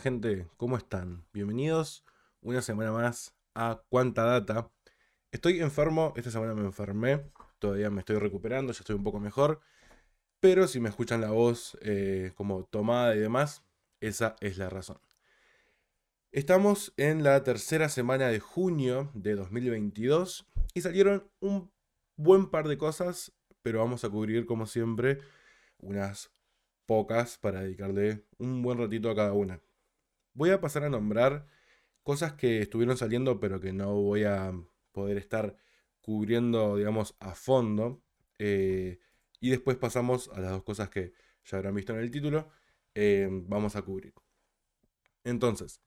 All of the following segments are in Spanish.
Gente, ¿cómo están? Bienvenidos una semana más a Cuánta Data. Estoy enfermo, esta semana me enfermé, todavía me estoy recuperando, ya estoy un poco mejor, pero si me escuchan la voz eh, como tomada y demás, esa es la razón. Estamos en la tercera semana de junio de 2022 y salieron un buen par de cosas, pero vamos a cubrir como siempre unas pocas para dedicarle un buen ratito a cada una. Voy a pasar a nombrar cosas que estuvieron saliendo pero que no voy a poder estar cubriendo, digamos, a fondo. Eh, y después pasamos a las dos cosas que ya habrán visto en el título. Eh, vamos a cubrir. Entonces,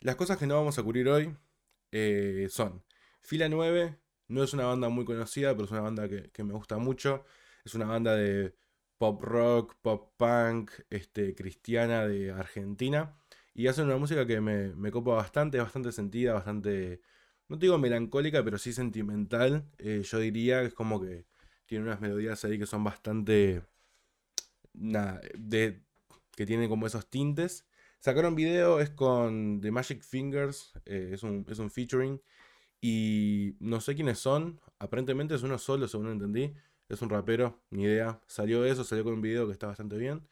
las cosas que no vamos a cubrir hoy eh, son Fila 9, no es una banda muy conocida, pero es una banda que, me gusta mucho. Es una banda de pop rock, pop punk, este, cristiana de Argentina. Y hacen una música que me, me copa bastante, bastante sentida, bastante, no digo melancólica, pero sí sentimental. Eh, yo diría que es como que tiene unas melodías ahí que son bastante, nada, de, que tienen como esos tintes. Sacaron video, es con The Magic Fingers, eh, es, un, es un featuring. Y no sé quiénes son, aparentemente es uno solo, según entendí. Es un rapero, ni idea. Salió eso, salió con un video que está bastante bien.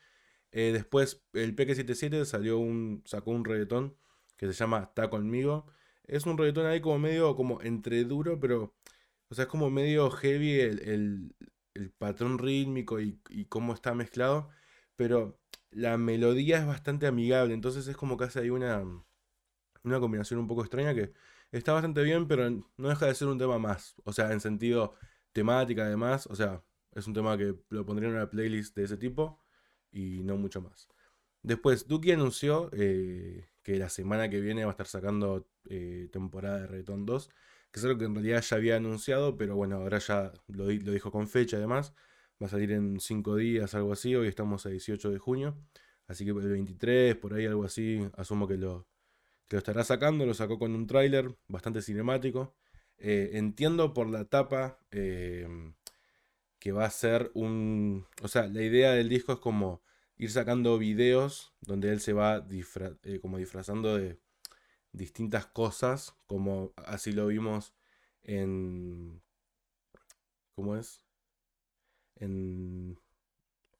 Eh, después el Peque77 salió un, sacó un reggaetón que se llama Está conmigo. Es un reggaetón ahí como medio como entre duro, pero o sea, es como medio heavy el, patrón rítmico y, y, cómo está mezclado. Pero la melodía es bastante amigable, entonces es como que hace ahí una, una combinación un poco extraña que está bastante bien, pero no deja de ser un tema más. O sea, en sentido temática además, o sea, es un tema que lo pondría en una playlist de ese tipo y no mucho más. Después, Duki anunció eh, que la semana que viene va a estar sacando eh, temporada de Reggaeton 2, que es algo que en realidad ya había anunciado, pero bueno, ahora ya lo, dijo con fecha además. Va a salir en 5 días, algo así. Hoy estamos a 18 de junio. Así que el 23, por ahí algo así, asumo que lo, estará sacando. Lo sacó con un tráiler bastante cinemático. Eh, entiendo por la tapa que va a ser un... O sea, la idea del disco es como ir sacando videos donde él se va eh, como disfrazando de distintas cosas, como así lo vimos en... ¿Cómo es? En...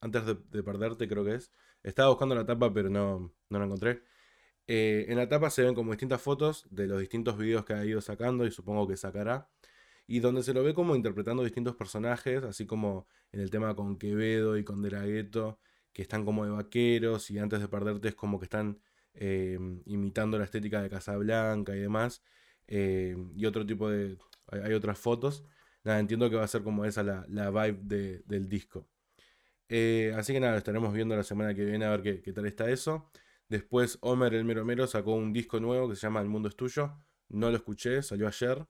Antes de, de perderte creo que es. Estaba buscando la tapa pero no, no la encontré. Eh, en la tapa se ven como distintas fotos de los distintos videos que ha ido sacando y supongo que sacará. Y donde se lo ve como interpretando distintos personajes, así como en el tema con Quevedo y con De que están como de vaqueros y antes de perderte es como que están eh, imitando la estética de Casablanca y demás. Eh, y otro tipo de... Hay, otras fotos. Nada, entiendo que va a ser como esa la, la vibe del disco. así que nada, estaremos viendo la semana que viene a ver qué, qué tal está eso. Después Homer el Mero Mero sacó un disco nuevo que se llama El Mundo es Tuyo. No lo escuché, salió ayer.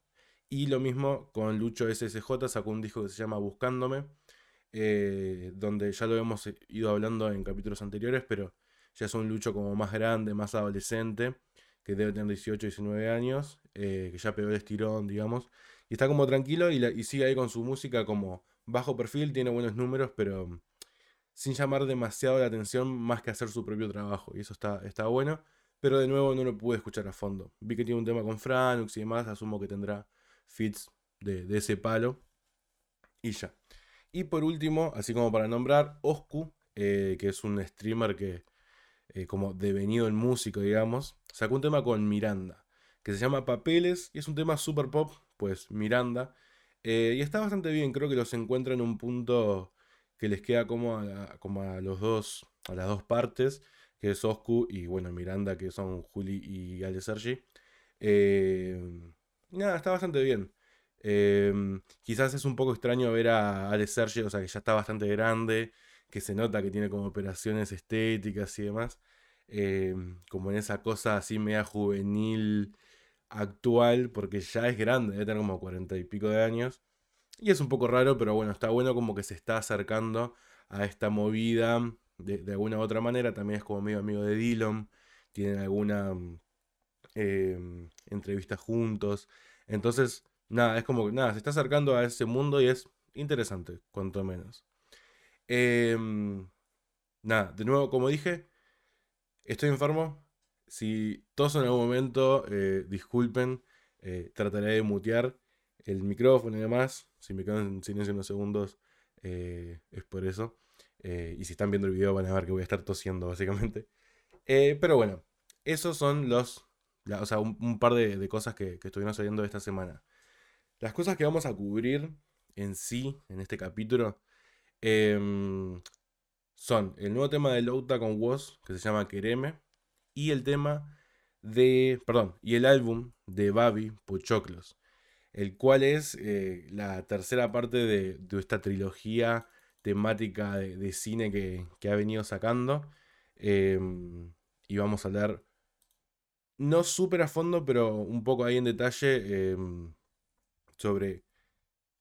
Y lo mismo con Lucho SSJ sacó un disco que se llama Buscándome. Eh, donde ya lo hemos ido hablando en capítulos anteriores, pero ya es un Lucho como más grande, más adolescente, que debe tener 18, 19 años, eh, que ya pegó el estirón, digamos. Y está como tranquilo y, y sigue ahí con su música como bajo perfil, tiene buenos números, pero sin llamar demasiado la atención más que hacer su propio trabajo. Y eso está, está bueno. Pero de nuevo no lo pude escuchar a fondo. Vi que tiene un tema con Franux y demás. Asumo que tendrá fits de, ese palo. Y ya. Y por último, así como para nombrar, Oscu, eh, que es un streamer que, eh, como devenido en músico, digamos, sacó un tema con Miranda, que se llama Papeles, y es un tema super pop, pues Miranda. Eh, y está bastante bien, creo que los encuentra en un punto que les queda como a, como a los dos, a las dos partes, que es Oscu y bueno, Miranda, que son Juli y Ale Sergi. Eh, nada, está bastante bien. Em, quizás es un poco extraño ver a Ale Sergi, o sea, que ya está bastante grande, que se nota que tiene como operaciones estéticas y demás. Em, como en esa cosa así media juvenil actual, porque ya es grande, debe tener como cuarenta y pico de años. Y es un poco raro, pero bueno, está bueno como que se está acercando a esta movida de, alguna u otra manera. También es como medio amigo de Dillon. Tienen alguna em, entrevista juntos. Entonces, nada, es como que nada, se está acercando a ese mundo y es interesante, cuanto menos. Em, nada, de nuevo, como dije, estoy enfermo. si todos en algún momento, eh, disculpen, eh, trataré de mutear el micrófono y demás. Si me quedo en silencio unos segundos, es por eso. y si están viendo el video van a ver que voy a estar tosiendo básicamente. pero bueno, esos son los, o sea, un, par de, cosas que, que estuvieron saliendo esta semana. Las cosas que vamos a cubrir en sí, en este capítulo, em, son el nuevo tema de Louta con Woz, que se llama Quereme, y el tema de, perdón, y el álbum de Babi Pochoclos, el cual es eh, la tercera parte de, esta trilogía temática de, cine que, ha venido sacando. Em, y vamos a hablar, no súper a fondo, pero un poco ahí en detalle em, sobre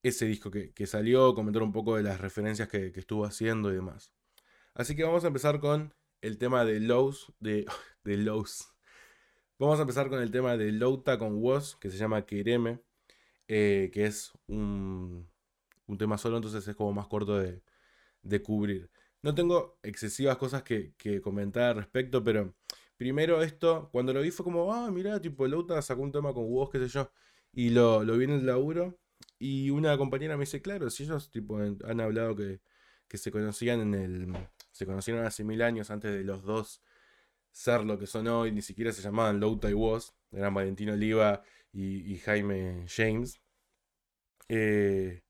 ese disco que, salió, comentar un poco de las referencias que, estuvo haciendo y demás. Así que vamos a empezar con el tema de Lows, de, de. Vamos a empezar con el tema de Louta con Woz, que se llama Quereme, eh, que es un, un, tema solo, entonces es como más corto de, de cubrir. No tengo excesivas cosas que, que, comentar al respecto, pero primero esto, cuando lo vi fue como, ah, mira, tipo, Louta sacó un tema con Woz, qué sé yo, y lo, lo vi en el laburo, y una compañera me dice, claro, si ellos tipo, han hablado que, se conocían en el. Se conocieron hace mil años antes de los dos ser lo que son hoy, ni siquiera se llamaban Louta y Woz, eran Valentino Oliva y, Jaime James. Eh,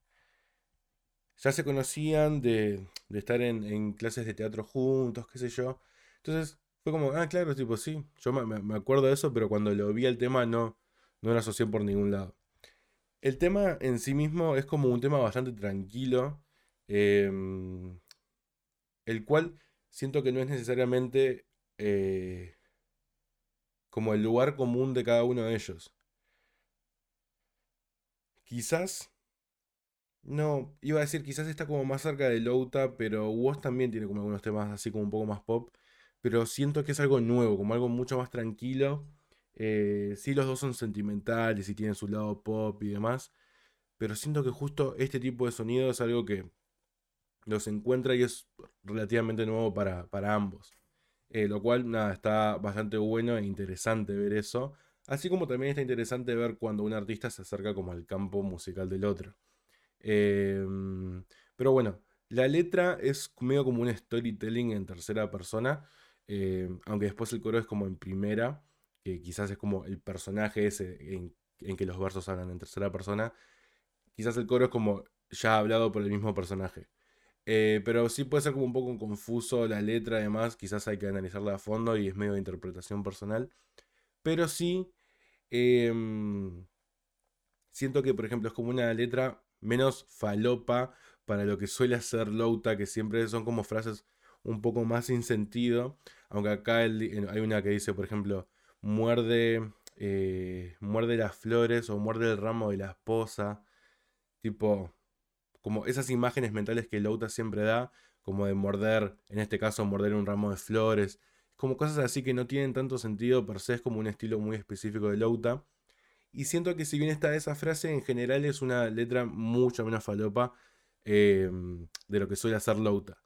ya se conocían de, estar en, clases de teatro juntos, qué sé yo. Entonces fue como, ah, claro, tipo, sí, yo me, acuerdo de eso, pero cuando lo vi el tema no, no lo asocié por ningún lado. El tema en sí mismo es como un tema bastante tranquilo, em, el cual siento que no es necesariamente eh, como el lugar común de cada uno de ellos. Quizás, no, iba a decir, quizás está como más cerca de Louta, pero Woz también tiene como algunos temas así como un poco más pop, pero siento que es algo nuevo, como algo mucho más tranquilo eh, sí, los dos son sentimentales y tienen su lado pop y demás. Pero siento que justo este tipo de sonido es algo que los encuentra y es relativamente nuevo para, ambos. Eh, lo cual, nada, está bastante bueno e interesante ver eso. Así como también está interesante ver cuando un artista se acerca como al campo musical del otro. Em, pero bueno, la letra es medio como un storytelling en tercera persona. Em, aunque después el coro es como en primera que quizás es como el personaje ese en, que los versos hablan en tercera persona, quizás el coro es como ya hablado por el mismo personaje. Eh, pero sí puede ser como un poco confuso la letra, además, quizás hay que analizarla a fondo y es medio de interpretación personal. Pero sí, em, siento que, por ejemplo, es como una letra menos falopa para lo que suele hacer Louta, que siempre son como frases un poco más sin sentido. Aunque acá hay una que dice, por ejemplo, muerde, eh, muerde las flores o muerde el ramo de la esposa. Tipo, como esas imágenes mentales que Louta siempre da, como de morder, en este caso morder un ramo de flores, como cosas así que no tienen tanto sentido, per se es como un estilo muy específico de Louta. Y siento que si bien está esa frase, en general es una letra mucho menos falopa em, de lo que suele hacer Louta.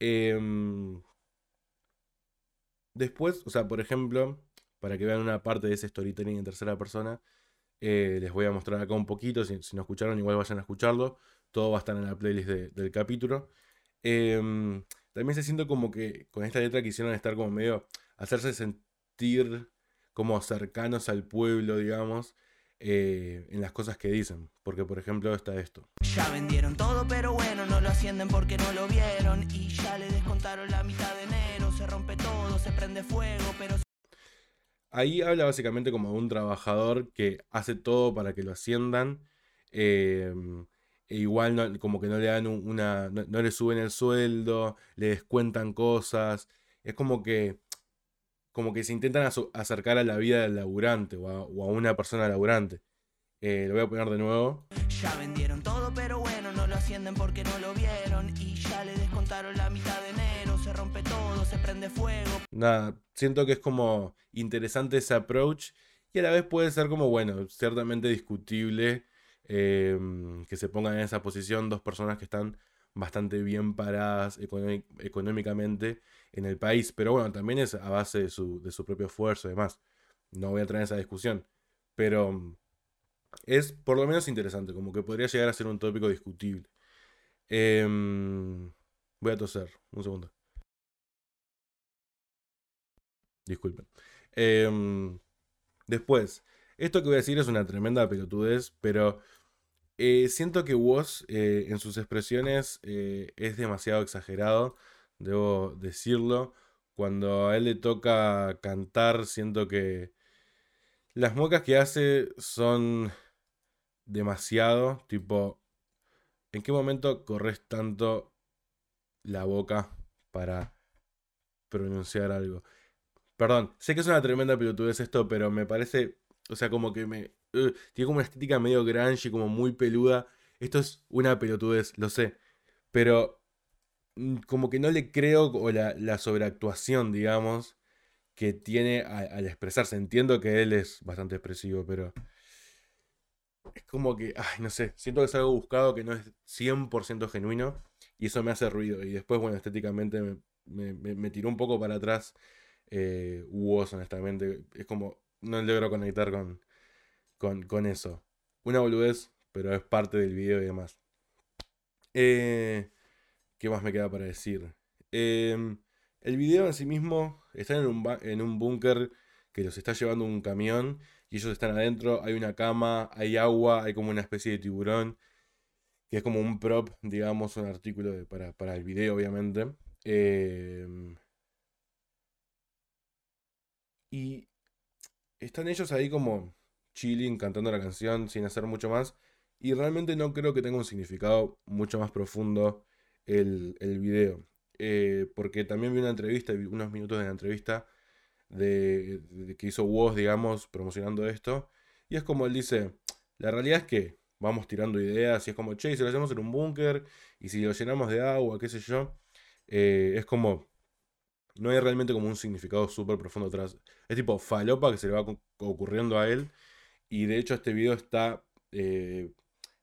Em, después, o sea, por ejemplo, para que vean una parte de ese storytelling en tercera persona. Eh, les voy a mostrar acá un poquito, si, no escucharon igual vayan a escucharlo. Todo va a estar en la playlist del capítulo. Em, también se siente como que con esta letra quisieron estar como medio, hacerse sentir como cercanos al pueblo, digamos, eh, en las cosas que dicen. Porque, por ejemplo, está esto. Ya vendieron todo, pero bueno, no lo ascienden porque no lo vieron. Y ya le descontaron la mitad de enero. Se rompe todo, se prende fuego, pero Ahí habla básicamente como de un trabajador que hace todo para que lo asciendan. Em, e igual como que no le dan una. No, le suben el sueldo, le descuentan cosas. Es como que. Como que se intentan acercar a la vida del laburante o a, una persona laburante. Eh, lo voy a poner de nuevo. Ya vendieron todo, pero bueno, no lo ascienden porque no lo vieron. Y ya le descontaron la mitad de enero. Se rompe todo, se prende fuego. Nada, siento que es como interesante ese approach. Y a la vez puede ser como, bueno, ciertamente discutible em, que se pongan en esa posición dos personas que están bastante bien paradas económicamente en el país. Pero bueno, también es a base de su, de su propio esfuerzo y demás. No voy a traer esa discusión. Pero mm, es por lo menos interesante, como que podría llegar a ser un tópico discutible. Em, voy a toser, un segundo. Disculpen. Em, después, esto que voy a decir es una tremenda pelotudez, pero eh, siento que Woz eh, en sus expresiones eh, es demasiado exagerado, debo decirlo. Cuando a él le toca cantar, siento que las mocas que hace son demasiado, tipo, ¿en qué momento corres tanto la boca para pronunciar algo? Perdón, sé que es una tremenda pelotudez esto, pero me parece, o sea, como que me... tiene como una estética medio grunge como muy peluda. Esto es una pelotudez, lo sé. Pero como que no le creo o la, sobreactuación, digamos, que tiene al expresarse. Entiendo que él es bastante expresivo, pero es como que, ay, no sé, siento que es algo buscado que no es 100% genuino y eso me hace ruido. Y después, bueno, estéticamente me, me, tiró un poco para atrás eh, honestamente. Es como, no logro conectar con, con, eso. Una boludez, pero es parte del video y demás. Eh, ¿Qué más me queda para decir? Em, el video en sí mismo está en un, en un búnker que los está llevando un camión y ellos están adentro, hay una cama, hay agua, hay como una especie de tiburón, que es como un prop, digamos, un artículo para, el video, obviamente. Em, y están ellos ahí como chilling, cantando la canción, sin hacer mucho más. Y realmente no creo que tenga un significado mucho más profundo el, el video. Eh, porque también vi una entrevista, vi unos minutos de la entrevista de, que hizo Woz, digamos, promocionando esto. Y es como él dice, la realidad es que vamos tirando ideas y es como, che, si lo hacemos en un búnker y si lo llenamos de agua, qué sé yo, eh, es como, no hay realmente como un significado súper profundo atrás. Es tipo falopa que se le va ocurriendo a él. Y de hecho este video está eh,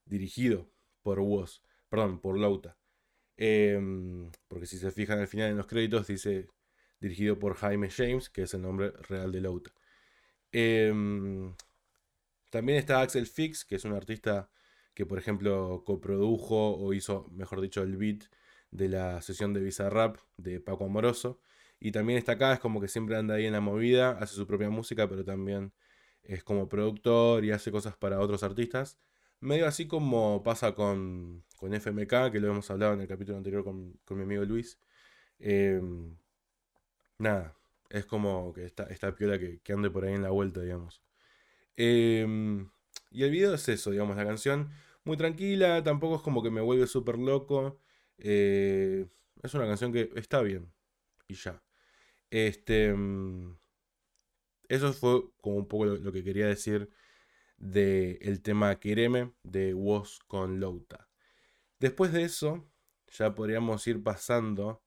dirigido por Woz, perdón, por Lauta. Em, porque si se fijan al final en los créditos dice dirigido por Jaime James, que es el nombre real de Lauta. Em, también está Axel Fix, que es un artista que, por ejemplo, coprodujo o hizo, mejor dicho, el beat de la sesión de Bizarrap de Paco Amoroso. Y también está acá, es como que siempre anda ahí en la movida, hace su propia música, pero también es como productor y hace cosas para otros artistas. Medio así como pasa con, con FMK, que lo hemos hablado en el capítulo anterior con, con mi amigo Luis. Em, nada, es como que esta, esta piola que, ande por ahí en la vuelta, digamos. Em, y el video es eso, digamos, la canción muy tranquila, tampoco es como que me vuelve súper loco. Eh, es una canción que está bien. Y ya. Este. Em, eso fue como un poco lo, que quería decir del tema Quereme de Woz con Louta. Después de eso, ya podríamos ir pasando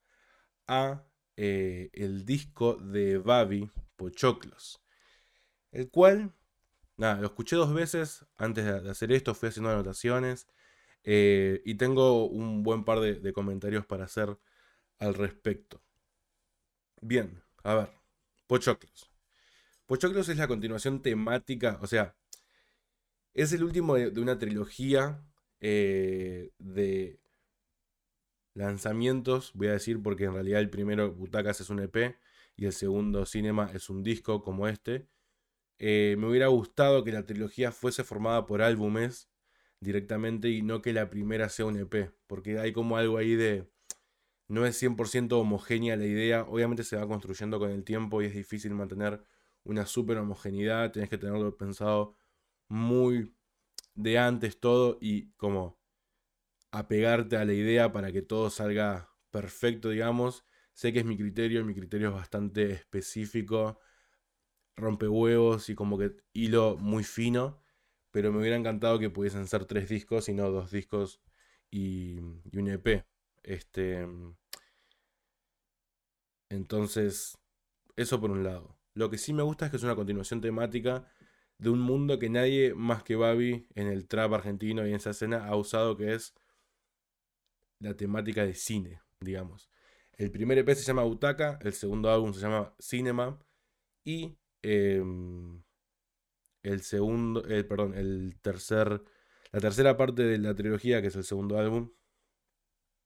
a eh, el disco de Babi, Pochoclos. El cual, nada, lo escuché dos veces antes de hacer esto, fui haciendo anotaciones. Eh, y tengo un buen par de, comentarios para hacer al respecto. Bien, a ver, Pochoclos. Pochoclos es la continuación temática, o sea, es el último de, una trilogía eh, de lanzamientos, voy a decir, porque en realidad el primero, Butacas, es un EP y el segundo, Cinema, es un disco como este. Eh, me hubiera gustado que la trilogía fuese formada por álbumes directamente y no que la primera sea un EP, porque hay como algo ahí de... No es 100% homogénea la idea, obviamente se va construyendo con el tiempo y es difícil mantener una super homogeneidad, tenés que tenerlo pensado muy de antes todo y como apegarte a la idea para que todo salga perfecto, digamos. Sé que es mi criterio, mi criterio es bastante específico, rompe huevos y como que hilo muy fino, pero me hubiera encantado que pudiesen ser tres discos y no dos discos y, un EP. Este, entonces, eso por un lado. Lo que sí me gusta es que es una continuación temática de un mundo que nadie más que Babi en el trap argentino y en esa escena ha usado, que es la temática de cine, digamos. El primer EP se llama Butaca, el segundo álbum se llama Cinema y em, el segundo, eh, perdón, el tercer, la tercera parte de la trilogía, que es el segundo álbum,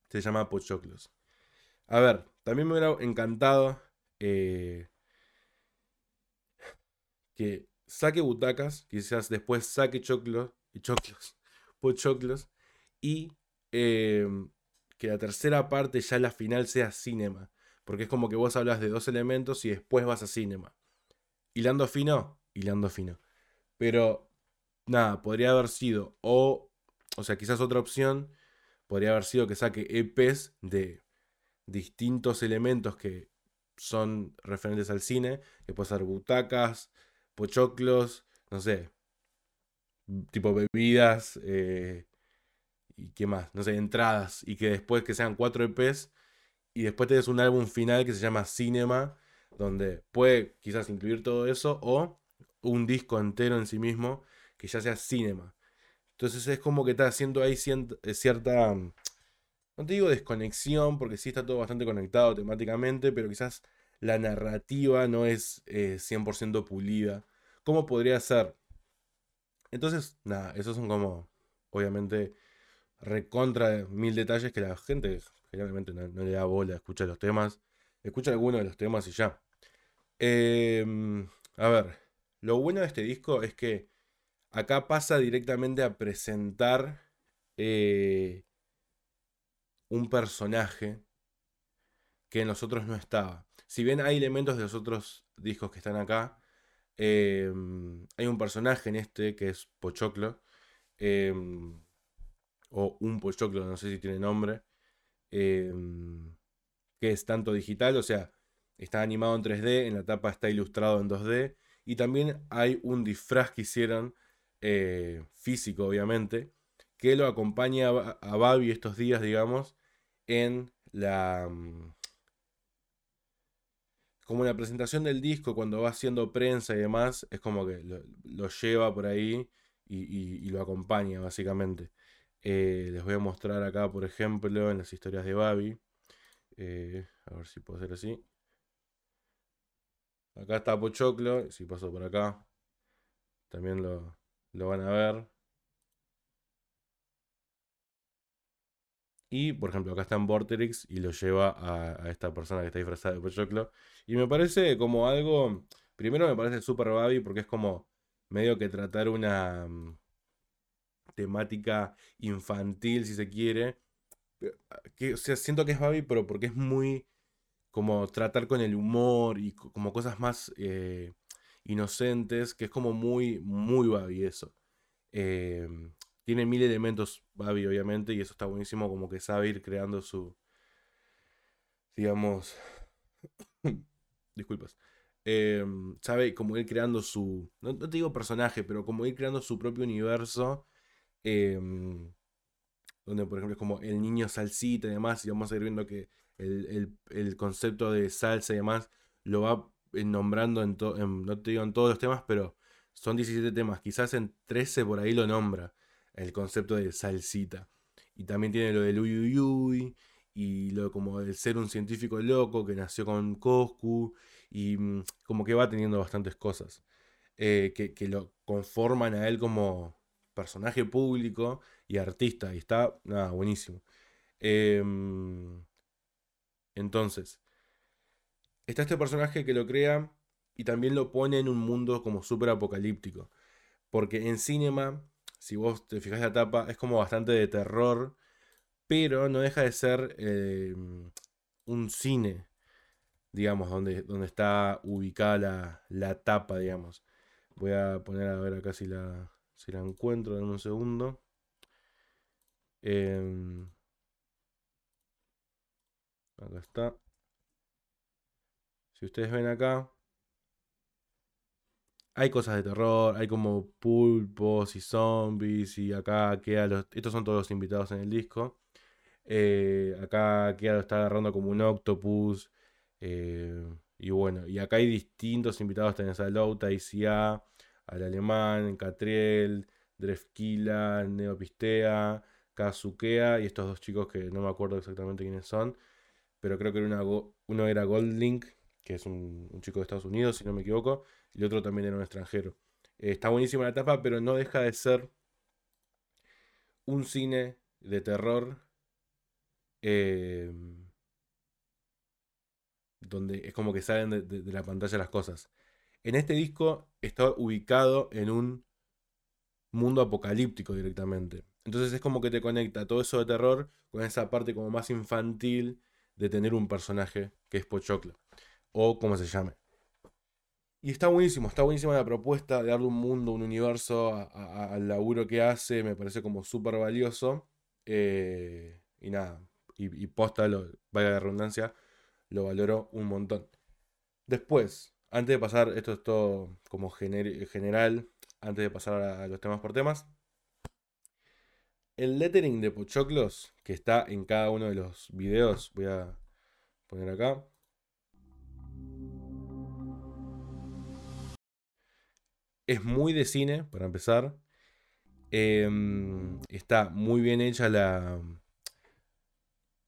se llama Pochoclos. A ver, también me hubiera encantado eh, que saque butacas, quizás después saque choclos, y choclos, pochoclos, y em, que la tercera parte ya la final sea cinema. Porque es como que vos hablas de dos elementos y después vas a cinema. Hilando fino, hilando fino. Pero, nada, podría haber sido, o, o sea, quizás otra opción, podría haber sido que saque EPs de distintos elementos que son referentes al cine, que puede ser butacas, pochoclos, no sé, tipo bebidas, eh, y qué más, no sé, entradas, y que después que sean cuatro EPs, y después tenés un álbum final que se llama Cinema, donde puede quizás incluir todo eso, o un disco entero en sí mismo que ya sea Cinema. Entonces es como que está haciendo ahí eh, cierta, no te digo desconexión, porque sí está todo bastante conectado temáticamente, pero quizás la narrativa no es 100% eh, pulida. ¿Cómo podría ser? Entonces, nada, esos son como, obviamente, recontra mil detalles que la gente generalmente no, le da bola, escucha los temas, escucha algunos de los temas y ya. Em, a ver, lo bueno de este disco es que acá pasa directamente a presentar eh, un personaje que en los otros no estaba. Si bien hay elementos de los otros discos que están acá, em, hay un personaje en este que es Pochoclo. Em, o un Pochoclo, no sé si tiene nombre. Em, que es tanto digital, o sea, está animado en 3D, en la tapa está ilustrado en 2D. Y también hay un disfraz que hicieron, eh, físico obviamente, que lo acompaña a Babi estos días, digamos, en la... Como la presentación del disco, cuando va haciendo prensa y demás, es como que lo, lleva por ahí y, lo acompaña, básicamente. Eh, les voy a mostrar acá, por ejemplo, en las historias de Babi. Eh, a ver si puedo hacer así. Acá está Pochoclo, si paso por acá, también lo van a ver. Y, por ejemplo, acá está en Vorterix y lo lleva a, esta persona que está disfrazada de Pochoclo. Y me parece como algo. Primero me parece súper Babi porque es como medio que tratar una mm, temática infantil, si se quiere. Que, o sea, siento que es Babi, pero porque es muy. como tratar con el humor y como cosas más eh, inocentes, que es como muy, muy Babi eso. Eh, tiene mil elementos Babi, obviamente, y eso está buenísimo, como que sabe ir creando su, digamos, disculpas, em, sabe como ir creando su, no, te digo personaje, pero como ir creando su propio universo, em, donde por ejemplo es como el niño salsita y demás, y vamos a ir viendo que el, concepto de salsa y demás lo va nombrando en, en, no te digo en todos los temas, pero son 17 temas, quizás en 13 por ahí lo nombra el concepto de salsita. Y también tiene lo del uyuyuy y lo como de ser un científico loco que nació con Coscu y mm, como que va teniendo bastantes cosas eh, que, lo conforman a él como personaje público y artista y está nada, buenísimo. Em, entonces, está este personaje que lo crea y también lo pone en un mundo como súper apocalíptico. Porque en Cinema si vos te fijas la tapa, es como bastante de terror, pero no deja de ser eh, un cine, digamos, donde, donde está ubicada la, tapa, digamos. Voy a poner a ver acá si la, si la encuentro en un segundo. Em, acá está. Si ustedes ven acá, hay cosas de terror, hay como pulpos y zombies y acá queda los... Estos son todos los invitados en el disco. Eh, acá queda lo está agarrando como un octopus. Eh, y bueno, y acá hay distintos invitados. Tenés a Louta, ICA, al alemán, Catriel, Drefkila, Neopistea, Kazukea y estos dos chicos que no me acuerdo exactamente quiénes son, pero creo que era uno era Goldlink, que es un, chico de Estados Unidos, si no me equivoco, el otro también era un extranjero. Eh, está buenísima la etapa, pero no deja de ser un cine de terror eh, donde es como que salen de, la pantalla las cosas. En este disco está ubicado en un mundo apocalíptico directamente. Entonces es como que te conecta todo eso de terror con esa parte como más infantil de tener un personaje que es Pochoclo. O como se llame. Y está buenísimo, está buenísima la propuesta de darle un mundo, un universo al laburo que hace. Me parece como súper valioso. Eh, y nada, y, posta, lo, vaya de redundancia, lo valoro un montón. Después, antes de pasar, esto es todo como general, antes de pasar a, los temas por temas. El lettering de Pochoclos, que está en cada uno de los videos, voy a poner acá. Es muy de cine, para empezar. Em, está muy bien hecha la.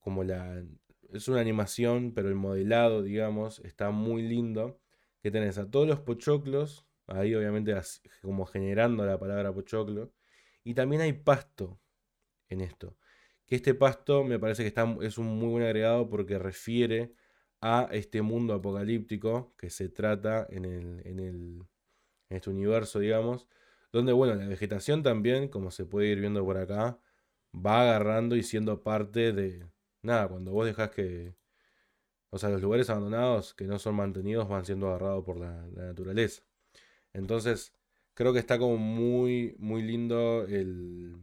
Como la es una animación, pero el modelado, digamos, está muy lindo. Que tenés a todos los pochoclos, ahí obviamente como generando la palabra pochoclo. Y también hay pasto en esto. Que este pasto me parece que está, es un muy buen agregado porque refiere a este mundo apocalíptico que se trata en, el, en, el, en este universo, digamos. Donde, bueno, la vegetación también, como se puede ir viendo por acá, va agarrando y siendo parte de, nada, cuando vos dejás que. O sea, los lugares abandonados que no son mantenidos van siendo agarrados por la, naturaleza. Entonces, creo que está como muy, muy lindo el.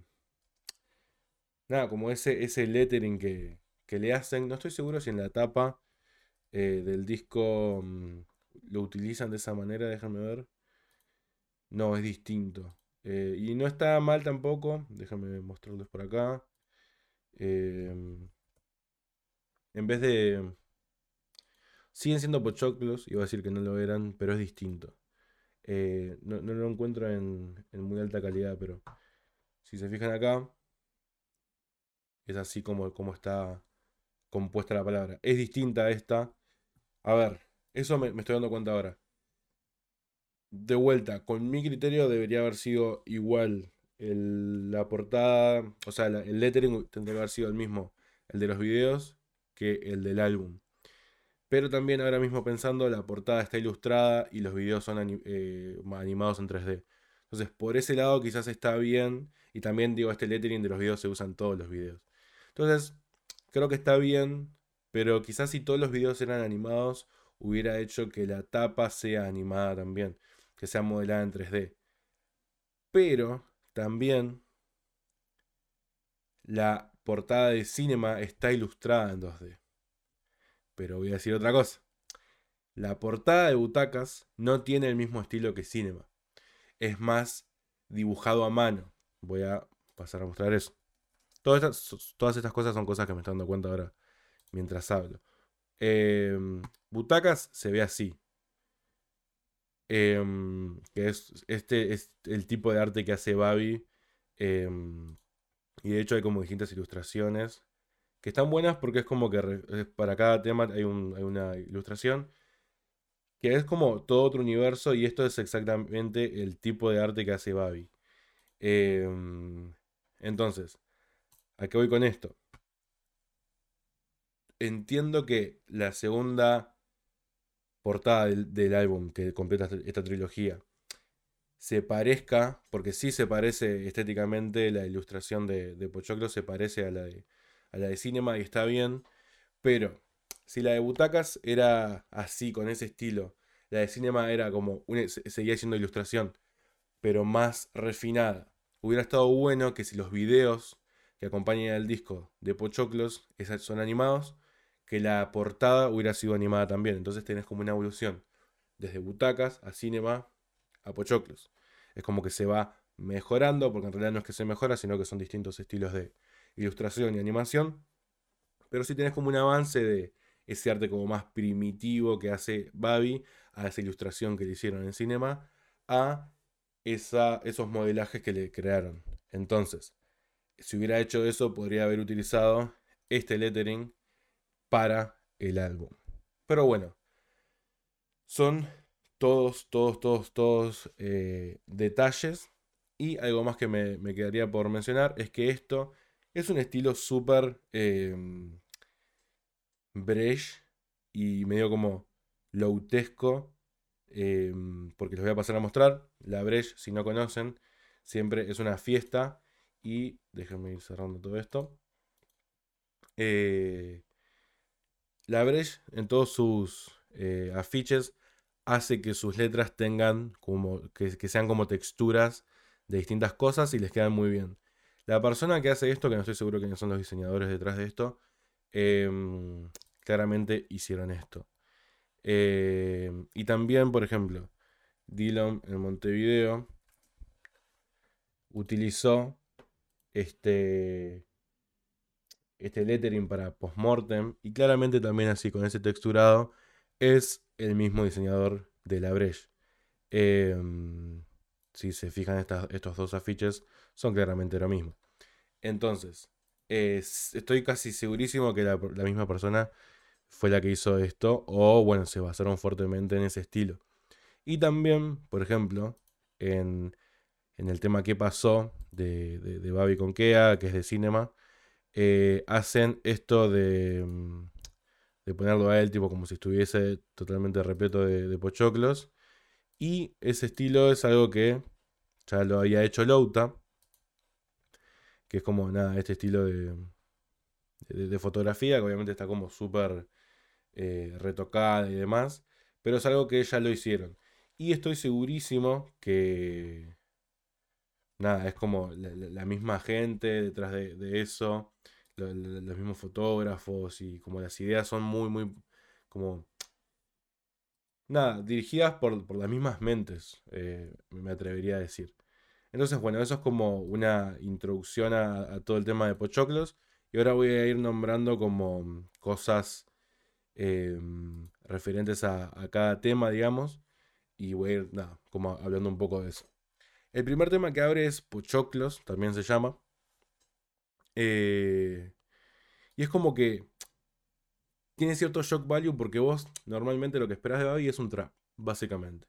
Nada, como ese, ese lettering que, que le hacen. No estoy seguro si en la tapa eh, del disco mm, lo utilizan de esa manera, déjame ver. No, es distinto. Eh, y no está mal tampoco. Déjame mostrarles por acá. Eh, en vez de... Siguen siendo pochoclos, iba a decir que no lo eran, pero es distinto. Eh, no, lo encuentro en, muy alta calidad, pero si se fijan acá, es así como, como está compuesta la palabra. Es distinta a esta. A ver, eso me, estoy dando cuenta ahora. De vuelta, con mi criterio debería haber sido igual la portada, o sea, el lettering tendría que haber sido el mismo, el de los videos que el del álbum. Pero también ahora mismo pensando, la portada está ilustrada y los videos son eh, animados en 3D. Entonces, por ese lado quizás está bien. Y también digo, este lettering de los videos se usan todos los videos. Entonces, creo que está bien. Pero quizás si todos los videos eran animados, hubiera hecho que la tapa sea animada también. Que sea modelada en 3D. Pero también la portada de Cinema está ilustrada en 2D. Pero voy a decir otra cosa. La portada de Butacas no tiene el mismo estilo que Cinema. Es más dibujado a mano. Voy a pasar a mostrar eso. Todas estas, cosas son cosas que me estoy dando cuenta ahora mientras hablo. Em, Butacas se ve así. Em, que es, este es el tipo de arte que hace Babi. Em, y de hecho hay como distintas ilustraciones que están buenas porque es como que para cada tema hay, una ilustración que es como todo otro universo y esto es exactamente el tipo de arte que hace Babi. Em, entonces, ¿a qué voy con esto? Entiendo que la segunda portada del álbum que completa esta trilogía se parezca, porque sí se parece estéticamente la ilustración de, de se parece a la de, a la de Cinema y está bien, pero si la de Butacas era así, con ese estilo, la de Cinema era como, seguía siendo ilustración, pero más refinada. Hubiera estado bueno que si los videos que acompañan al disco de Pochoclos son animados, que la portada hubiera sido animada también. Entonces tenés como una evolución desde butacas a cinema a Pochoclos. Es como que se va mejorando, porque en realidad no es que se mejora, sino que son distintos estilos de ilustración y animación. Pero sí tenés como un avance de ese arte como más primitivo que hace Babi, a esa ilustración que le hicieron en cinema, a esos modelajes que le crearon. Entonces, si hubiera hecho eso, podría haber utilizado este lettering para el álbum. Pero bueno, son todos, todos, todos, todos eh, detalles. Y algo más que me, quedaría por mencionar es que esto es un estilo súper eh, y medio como loutesco. Eh, porque les voy a pasar a mostrar. La Breche, si no conocen, siempre es una fiesta. Y déjenme ir cerrando todo esto. Eh, la Breche en todos sus eh, afiches hace que sus letras tengan como que, sean como texturas de distintas cosas y les quedan muy bien. La persona que hace esto, que no estoy seguro quiénes son los diseñadores detrás de esto, em, claramente hicieron esto. Em, y también, por ejemplo, Dylan en Montevideo utilizó este, este lettering para postmortem y claramente también así con ese texturado es el mismo diseñador de la Breche. Em, si se fijan estos dos afiches son claramente lo mismo. Entonces, estoy casi segurísimo que la, misma persona fue la que hizo esto o bueno, se basaron fuertemente en ese estilo. Y también, por ejemplo, en, el tema que pasó de, de, Babi con que es de Cinema, eh, hacen esto de, mm, de ponerlo a él tipo como si estuviese totalmente repleto de, pochoclos. Y ese estilo es algo que ya lo había hecho Louta, que es como nada, este estilo de, de, fotografía, que obviamente está como súper eh, retocada y demás, pero es algo que ya lo hicieron. Y estoy segurísimo que, nada, es como la, misma gente detrás de, eso, los mismos fotógrafos y como las ideas son muy, muy, como, nada, dirigidas por, las mismas mentes, eh, me atrevería a decir. Entonces, bueno, eso es como una introducción a, todo el tema de Pochoclos. Y ahora voy a ir nombrando como cosas em, referentes a, a, cada tema, digamos. Y voy a ir, nada, como hablando un poco de eso. El primer tema que abre es Pochoclos, también se llama. Eh, y es como que tiene cierto shock value porque vos normalmente lo que esperás de Babi es un trap, básicamente.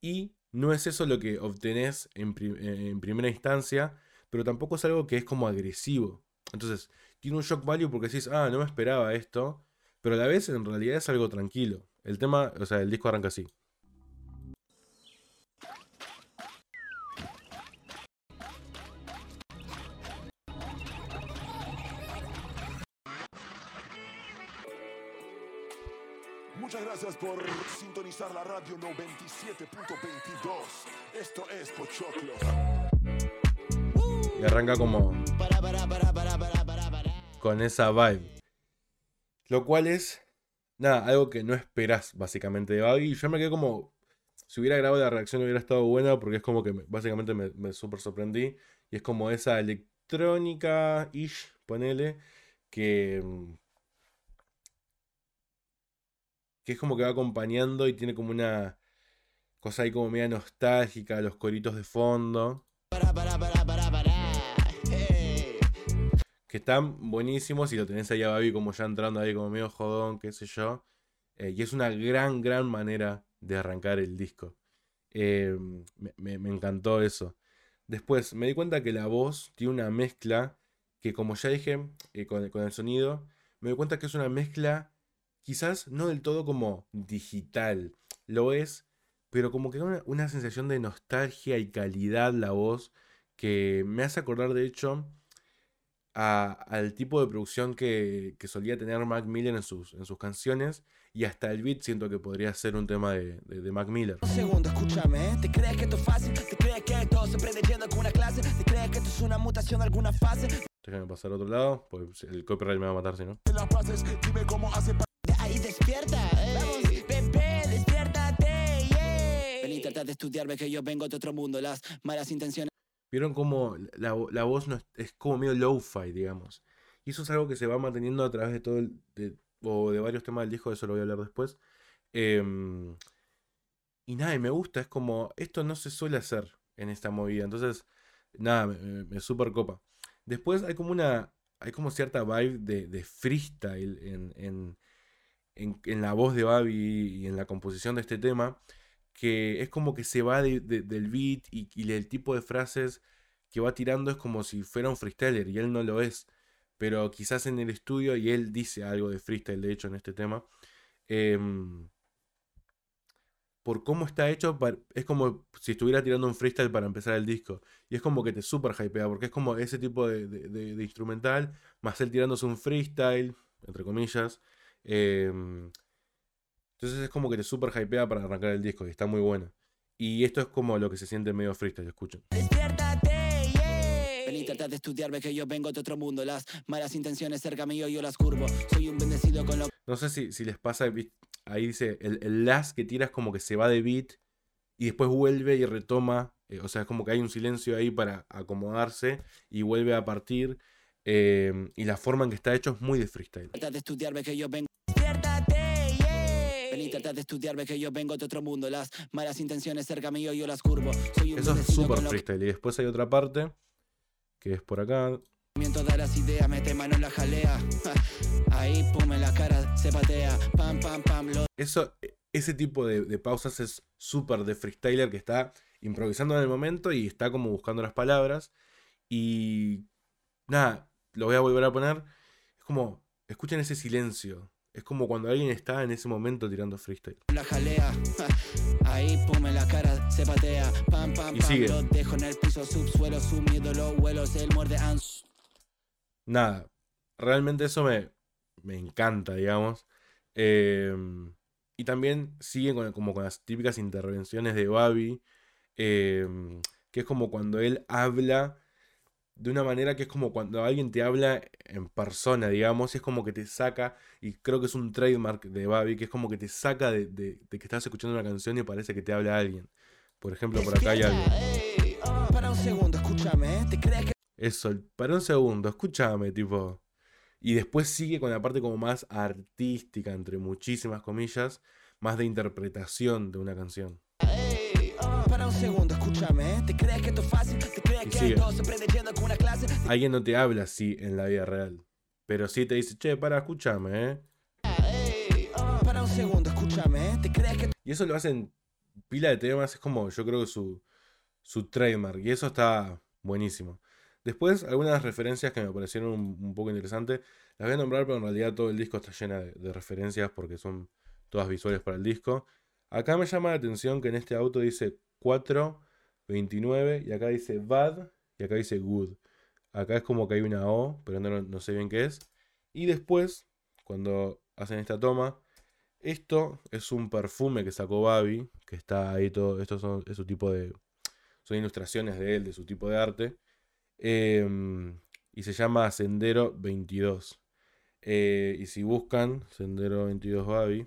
Y no es eso lo que obtenés en, en, primera instancia, pero tampoco es algo que es como agresivo. Entonces, tiene un shock value porque decís, ah, no me esperaba esto, pero a la vez en realidad es algo tranquilo. El tema, o sea, el disco arranca así. Gracias por sintonizar la radio 97.22. Esto es Pochoclo. Y arranca como con esa vibe. Lo cual es, nada, algo que no esperas básicamente de Babi. Y yo me quedé como, si hubiera grabado la reacción hubiera estado buena porque es como que básicamente me, me super sorprendí. Y es como esa electrónica-ish, ponele, que que es como que va acompañando y tiene como una cosa ahí como media nostálgica, los coritos de fondo. Que están buenísimos y lo tenés ahí a Babi como ya entrando ahí como medio jodón, qué sé yo. Eh, y es una gran, gran manera de arrancar el disco. Eh, me, encantó eso. Después me di cuenta que la voz tiene una mezcla que como ya dije eh, con, con el sonido, me di cuenta que es una mezcla quizás no del todo como digital, lo es, pero como que da una, sensación de nostalgia y calidad la voz que me hace acordar de hecho al tipo de producción que, solía tener Mac Miller en sus, en sus canciones y hasta el beat siento que podría ser un tema de, Mac Miller. Un segundo, escúchame, ¿te crees que esto es fácil? ¿Te crees que esto se prende yendo con una clase? ¿Te crees que esto es una mutación de alguna fase? Déjame pasar al otro lado, pues el copyright me va a matar si no. Despierta, Vamos, bebé, despiértate, yeah. Ven y trata de estudiarme que yo vengo de otro mundo, las malas intenciones. Vieron como la, la voz no es, es, como medio low-fi, digamos. Y eso es algo que se va manteniendo a través de todo el, de, o de varios temas del disco, de eso lo voy a hablar después. Eh, y nada, y me gusta, es como, esto no se suele hacer en esta movida. Entonces, nada, me, me super copa. Después hay como una. Hay como cierta vibe de, de freestyle en, en, en, en la voz de Babi y en la composición de este tema. Que es como que se va de- de- del beat y, el tipo de frases que va tirando es como si fuera un freestyler y él no lo es. Pero quizás en el estudio y él dice algo de freestyle, de hecho, en este tema. em, por cómo está hecho, es como si estuviera tirando un freestyle para empezar el disco. Y es como que te super hypea, porque es como ese tipo de- de instrumental, más él tirándose un freestyle, entre comillas. Em, entonces es como que te super hypea para arrancar el disco y está muy bueno. Y esto es como lo que se siente medio freestyle, escuchen. Despiértate, yeah. Ven y trata de estudiar, ve que yo vengo de otro mundo. Las malas intenciones cerca mío, yo las curvo. Soy un bendecido con lo No sé si, si les pasa, ahí dice, el, el las que tira es como que se va de beat y después vuelve y retoma, eh, o sea, es como que hay un silencio ahí para acomodarse y vuelve a partir. eh, y la forma en que está hecho es muy de freestyle. trata de estudiar, ve que yo vengo. Trata de estudiar, ve que yo vengo de otro mundo. Las malas intenciones cerca mío, yo las curvo. Soy un Eso es súper freestyle. Y después hay otra parte, que es por acá. Miento de las ideas, mete mano en la jalea. Ja, Ahí, pum, en la cara, se patea. Pam, pam, pam, lo Eso, ese tipo de, de pausas es súper de freestyler que está improvisando en el momento y está como buscando las palabras. Y nada, lo voy a volver a poner. Es como, escuchen ese silencio. Es como cuando alguien está en ese momento tirando freestyle. la jalea. Ja, Ahí, pum, en la cara, se patea. Pam, pam, Y pam, sigue. lo dejo en el piso, subsuelo, sumido, los vuelos, él muerde ans. Nada, realmente eso me, me encanta, digamos. Em, y también sigue con, como con las típicas intervenciones de Babi, em, que es como cuando él habla de una manera que es como cuando alguien te habla en persona, digamos, es como que te saca, y creo que es un trademark de Babi, que es como que te saca de, de- de que estás escuchando una canción y parece que te habla alguien. Por ejemplo, por acá hay para un segundo, escúchame, ¿eh? ¿te crees que Eso, para un segundo, escúchame, tipo. Y después sigue con la parte como más artística, entre muchísimas comillas, más de interpretación de una canción. Ey, ah, para un segundo, escúchame, ¿eh? ¿te crees que esto es fácil? Alguien no te habla así en la vida real, pero sí te dice, che, para, escúchame, ¿eh? Ey, para un segundo, escúchame, ¿eh? ¿te crees que Y eso lo hacen pila de temas, es como yo creo que su, su trademark, y eso está buenísimo. Después, algunas referencias que me parecieron un, un poco interesantes, las voy a nombrar, pero en realidad todo el disco está lleno de, de referencias porque son todas visuales para el disco. Acá me llama la atención que en este auto dice 429 y acá dice bad y acá dice good. Acá es como que hay una O, pero no, no sé bien qué es. Y después, cuando hacen esta toma, esto es un perfume que sacó Babi, que está ahí todo, estos son es su tipo de, son ilustraciones de él, de su tipo de arte, em, y se llama Sendero 22. Eh, y si buscan Sendero 22 Babi,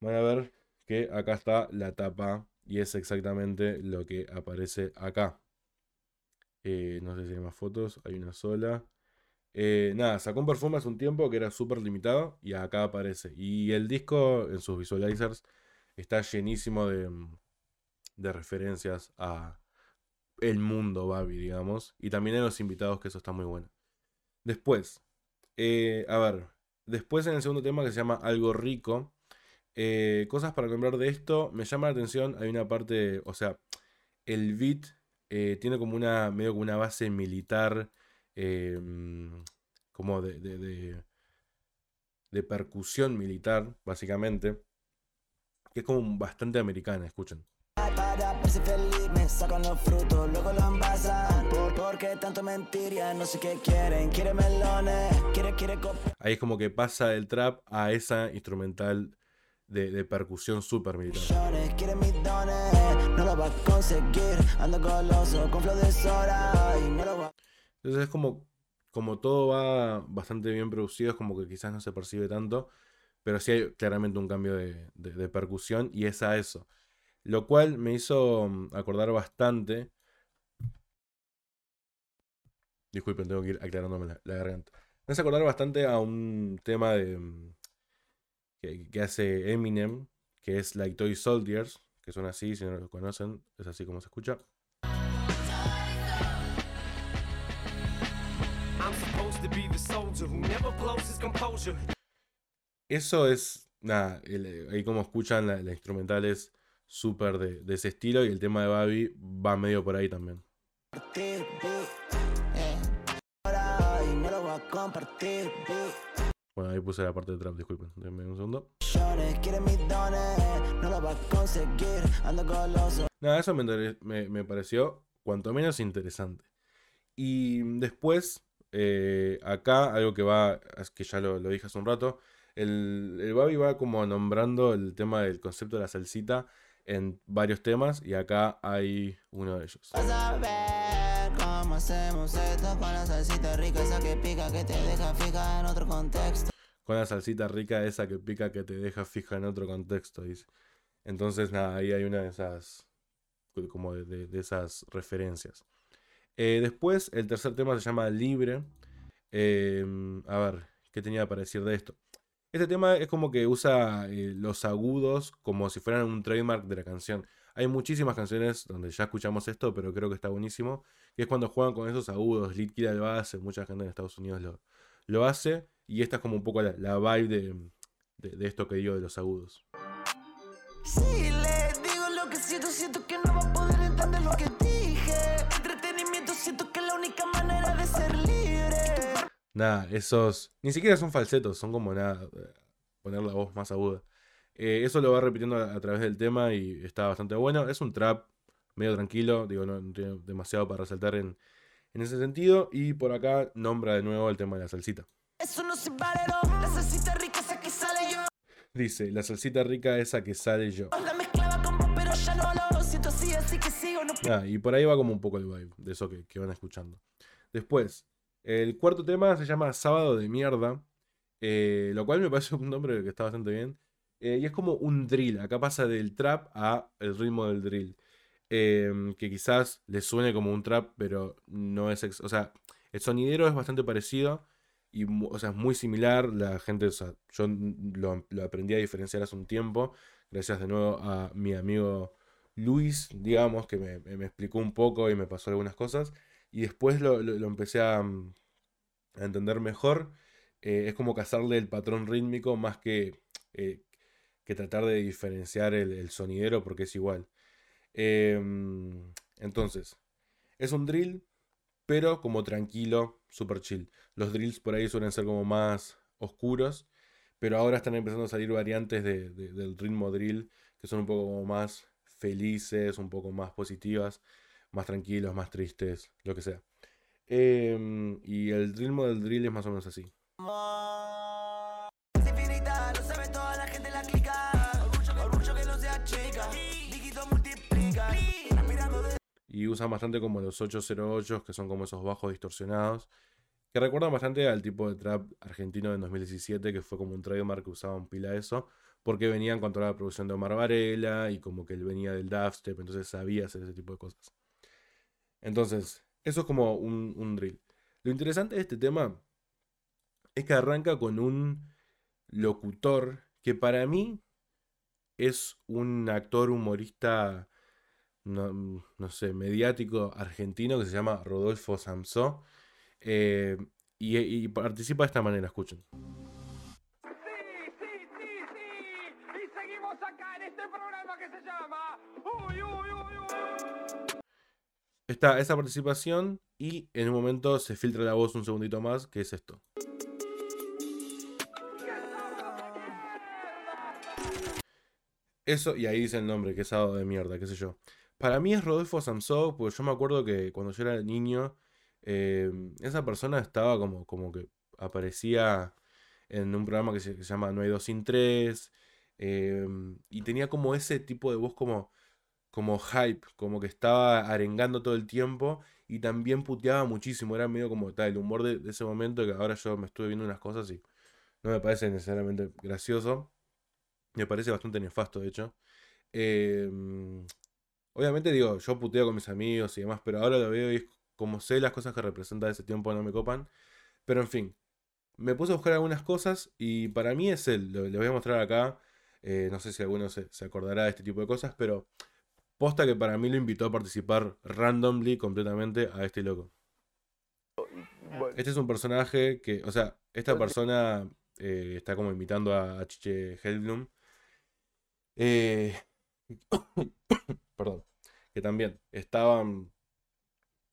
van a ver que acá está la tapa y es exactamente lo que aparece acá. Eh, no sé si hay más fotos, hay una sola. Eh, nada, sacó un perfume hace un tiempo que era súper limitado y acá aparece. Y el disco en sus visualizers está llenísimo de, mm, de referencias a el mundo Babi, digamos. Y también a los invitados, que eso está muy bueno. Después, eh, a ver, después en el segundo tema que se llama Algo Rico. Eh, cosas para nombrar de esto, me llama la atención, hay una parte, o sea, el beat eh, tiene como una, medio como una base militar, eh, mm, como de, de, de- de percusión militar, básicamente, que es como bastante americana, escuchen. Para verse feliz me sacan los frutos, luego lo envasan. Por, ¿Por qué tanto mentiria? No sé qué quieren. Quiere melones, quiere, quiere copiar. Ahí es como que pasa el trap a esa instrumental de, de percusión super militar. Entonces es como, como todo va bastante bien producido, es como que quizás no se percibe tanto, pero sí hay claramente un cambio de, de- de percusión y es a eso. Lo cual me hizo mm, acordar bastante. Disculpen, tengo que ir aclarándome la, la garganta. Me hace acordar bastante a un tema de mm, que, hace Eminem, que es Like Toy Soldiers, que son así, si no lo conocen, es así como se escucha. Eso es, nada, ahí como escuchan, la, la instrumental es súper de, de, ese estilo y el tema de Babi va medio por ahí también. Compartir, eh. Ahora hoy no lo voy a compartir, eh. Bueno, ahí puse la parte de trap, disculpen, denme un segundo. Nada, eso me, me- pareció cuanto menos interesante. Y después, eh, acá, algo que va, que ya lo, lo dije hace un rato, el, el Babi va como nombrando el tema del concepto de la salsita en varios temas y acá hay uno de ellos. Hacemos esto con la salsita rica, esa que pica, que te deja fija en otro contexto. Con la salsita rica esa que pica que te deja fija en otro contexto, dice. Entonces, nada, ahí hay una de esas, como de, de- esas referencias. Eh, después, el tercer tema se llama Libre. Eh, a ver, ¿qué tenía para decir de esto? Este tema es como que usa eh, los agudos como si fueran un trademark de la canción. Hay muchísimas canciones donde ya escuchamos esto, pero creo que está buenísimo. Que es cuando juegan con esos agudos. Killer lo hace, mucha gente en Estados Unidos lo, lo hace. Y esta es como un poco la, la vibe de, de- de esto que digo de los agudos. Si le digo lo que siento, siento que no va a poder entender lo que dije. Entretenimiento, siento que la única manera de ser libre. Nada, esos. Ni siquiera son falsetos, son como nada. eh, Poner la voz más aguda. Eh, eso lo va repitiendo a, a través del tema y está bastante bueno. Es un trap medio tranquilo, digo, no, no tiene demasiado para resaltar en, en ese sentido. Y por acá nombra de nuevo el tema de la salsita. Eso no se valero, la salsita rica, esa que sale yo. Dice, la salsita rica esa que sale yo. La mezclaba con vos, pero ya no lo siento así, así que sigo, no Nada, y por ahí va como un poco el vibe de eso que, que van escuchando. Después, el cuarto tema se llama Sábado de Mierda, eh, lo cual me parece un nombre que está bastante bien. Eh, y es como un drill, acá pasa del trap a el ritmo del drill. em, que quizás le suene como un trap, pero no es... ex- o sea, el sonidero es bastante parecido y o sea, es muy similar. La gente, o sea, yo lo, aprendí a diferenciar hace un tiempo, gracias de nuevo a mi amigo Luis, digamos, que me, me- explicó un poco y me pasó algunas cosas. Y después lo, lo- empecé a, mm, a entender mejor. Eh, es como cazarle el patrón rítmico más que, eh, que tratar de diferenciar el, sonidero porque es igual. Em, entonces, es un drill, pero como tranquilo, super chill. Los drills por ahí suelen ser como más oscuros, pero ahora están empezando a salir variantes de- del ritmo drill que son un poco como más felices, un poco más positivas, más tranquilos, más tristes, lo que sea. Em, y el ritmo del drill es más o menos así. Y usan bastante como los 808, que son como esos bajos distorsionados, que recuerdan bastante al tipo de trap argentino de 2017, que fue como un trademark que usaban pila eso, porque venían con toda la producción de Omar Varela y como que él venía del dubstep, entonces sabía hacer ese tipo de cosas. Entonces, eso es como un, un drill. Lo interesante de este tema es que arranca con un locutor que para mí es un actor humorista, no, no sé, mediático argentino que se llama Rodolfo Samsó. eh, y, y participa de esta manera, escuchen. Sí, sí, sí, sí. Y seguimos acá en este programa que se llama Uy, uy, uy, uy. Está esa participación y en un momento se filtra la voz un segundito más, que es esto. Eso, y ahí dice el nombre, que es sábado de mierda, qué sé yo. Para mí es Rodolfo Samsó, porque yo me acuerdo que cuando yo era niño, eh, esa persona estaba como, como que aparecía en un programa que se, que se llama No hay dos sin tres, eh, y tenía como ese tipo de voz como, como hype, como que estaba arengando todo el tiempo, y también puteaba muchísimo, era medio como tal, el humor de, de ese momento, que ahora yo me estuve viendo unas cosas y no me parece necesariamente gracioso. Me parece bastante nefasto, de hecho. Eh, obviamente, digo, yo puteo con mis amigos y demás, pero ahora lo veo y es como sé las cosas que representa de ese tiempo no me copan. Pero en fin, me puse a buscar algunas cosas y para mí es él. Lo, les voy a mostrar acá. Eh, no sé si alguno se, se acordará de este tipo de cosas, pero posta que para mí lo invitó a participar randomly, completamente, a este loco. Este es un personaje que, o sea, esta persona eh, está como imitando a, a Chiche Hellblum. Eh, perdón. Que también estaban.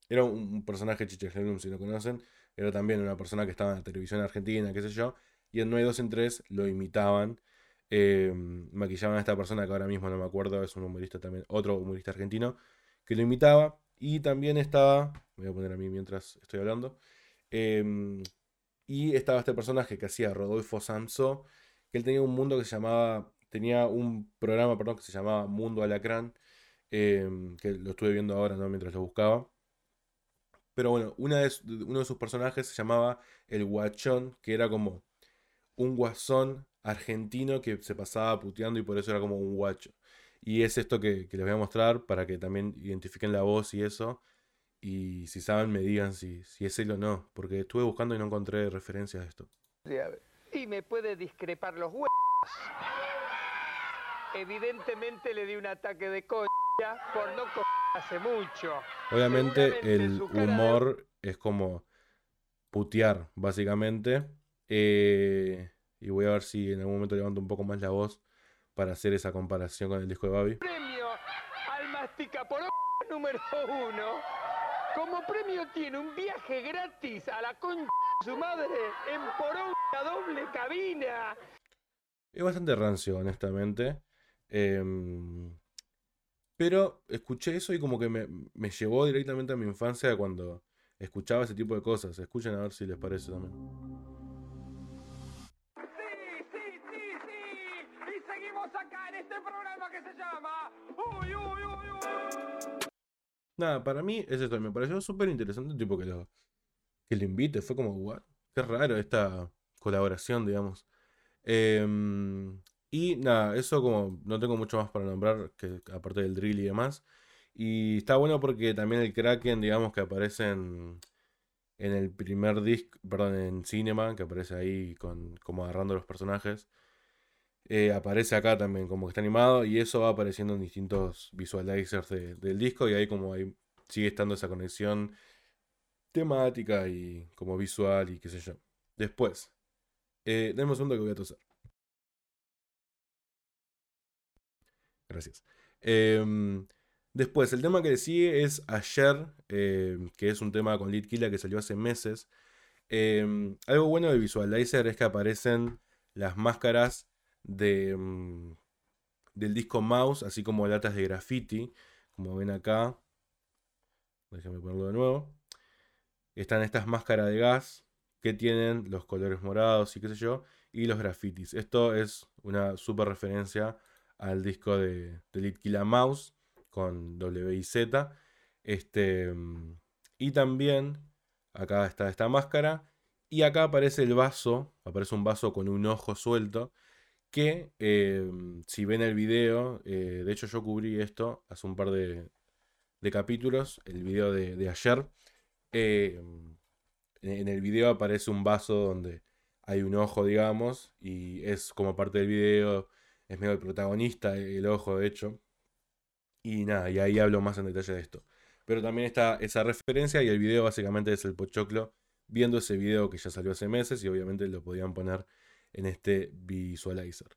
Era un, personaje Chiche Hellblum, si lo conocen. Era también una persona que estaba en la televisión argentina, qué sé yo. Y en No hay dos en tres lo imitaban. eh, maquillaban a esta persona que ahora mismo no me acuerdo. Es un humorista también. Otro humorista argentino. Que lo imitaba. Y también estaba. Me voy a poner a mí mientras estoy hablando. em, y estaba este personaje que hacía Rodolfo Samso, que él tenía un mundo que se llamaba, tenía un programa, perdón, que se llamaba Mundo Alacrán, em, que lo estuve viendo ahora, ¿no? Mientras lo buscaba. Pero bueno, una de uno de sus personajes se llamaba El Guachón, que era como un guasón argentino que se pasaba puteando y por eso era como un guacho. Y es esto que, que les voy a mostrar para que también identifiquen la voz y eso. Y si saben, me digan si, si es él o no. Porque estuve buscando y no encontré referencias de esto. Y me puede discrepar los huevos. Evidentemente le di un ataque de coña por no co hace mucho. Obviamente el de- humor es como putear, básicamente. Eh, y voy a ver si en algún momento levanto un poco más la voz para hacer esa comparación con el disco de Babi. Premio al mastica por número uno. Como premio tiene un viaje gratis a la concha de su madre en poronga doble cabina. Es bastante rancio, honestamente. Em, pero escuché eso y como que me, me llevó directamente a mi infancia cuando escuchaba ese tipo de cosas. Escuchen a ver si les parece también. Sí, sí, sí, sí. Y seguimos acá en este programa que se llama Uy, uy, uy, uy. Nada, para mí es esto. Me pareció súper interesante tipo que lo, que lo invite. Fue como, what? Qué raro esta colaboración, digamos. Em, y nada, eso como no tengo mucho más para nombrar, que aparte del drill y demás. Y está bueno porque también el Kraken, digamos, que aparece en, en el primer disc, perdón, en Cinema, que aparece ahí con, como agarrando los personajes. eh, aparece acá también, como que está animado, y eso va apareciendo en distintos visualizers de- del disco, y ahí como ahí sigue estando esa conexión temática y como visual y qué sé yo. Después, eh, denme un segundo que voy a toser. Gracias. Em, después, el tema que sigue es Ayer, em, que es un tema con Litkila que salió hace meses. Em, algo bueno del Visualizer es que aparecen las máscaras de, em, del disco Mouse, así como latas de graffiti, como ven acá. Déjenme ponerlo de nuevo. Están estas máscaras de gas que tienen los colores morados y qué sé yo, y los grafitis. Esto es una super referencia al disco de, de Litkila Mouse con W y Z. Este, mm, y también acá está esta máscara. Y acá aparece el vaso, aparece un vaso con un ojo suelto. Que eh, si ven el video, eh, de hecho yo cubrí esto hace un par de, de capítulos, el video de, de ayer. eh, en el video aparece un vaso donde hay un ojo, digamos, y es como parte del video, es medio el protagonista, el ojo, de hecho. Y nada, y ahí hablo más en detalle de esto. Pero también está esa referencia y el video básicamente es el Pochoclo viendo ese video que ya salió hace meses y obviamente lo podían poner en este visualizer.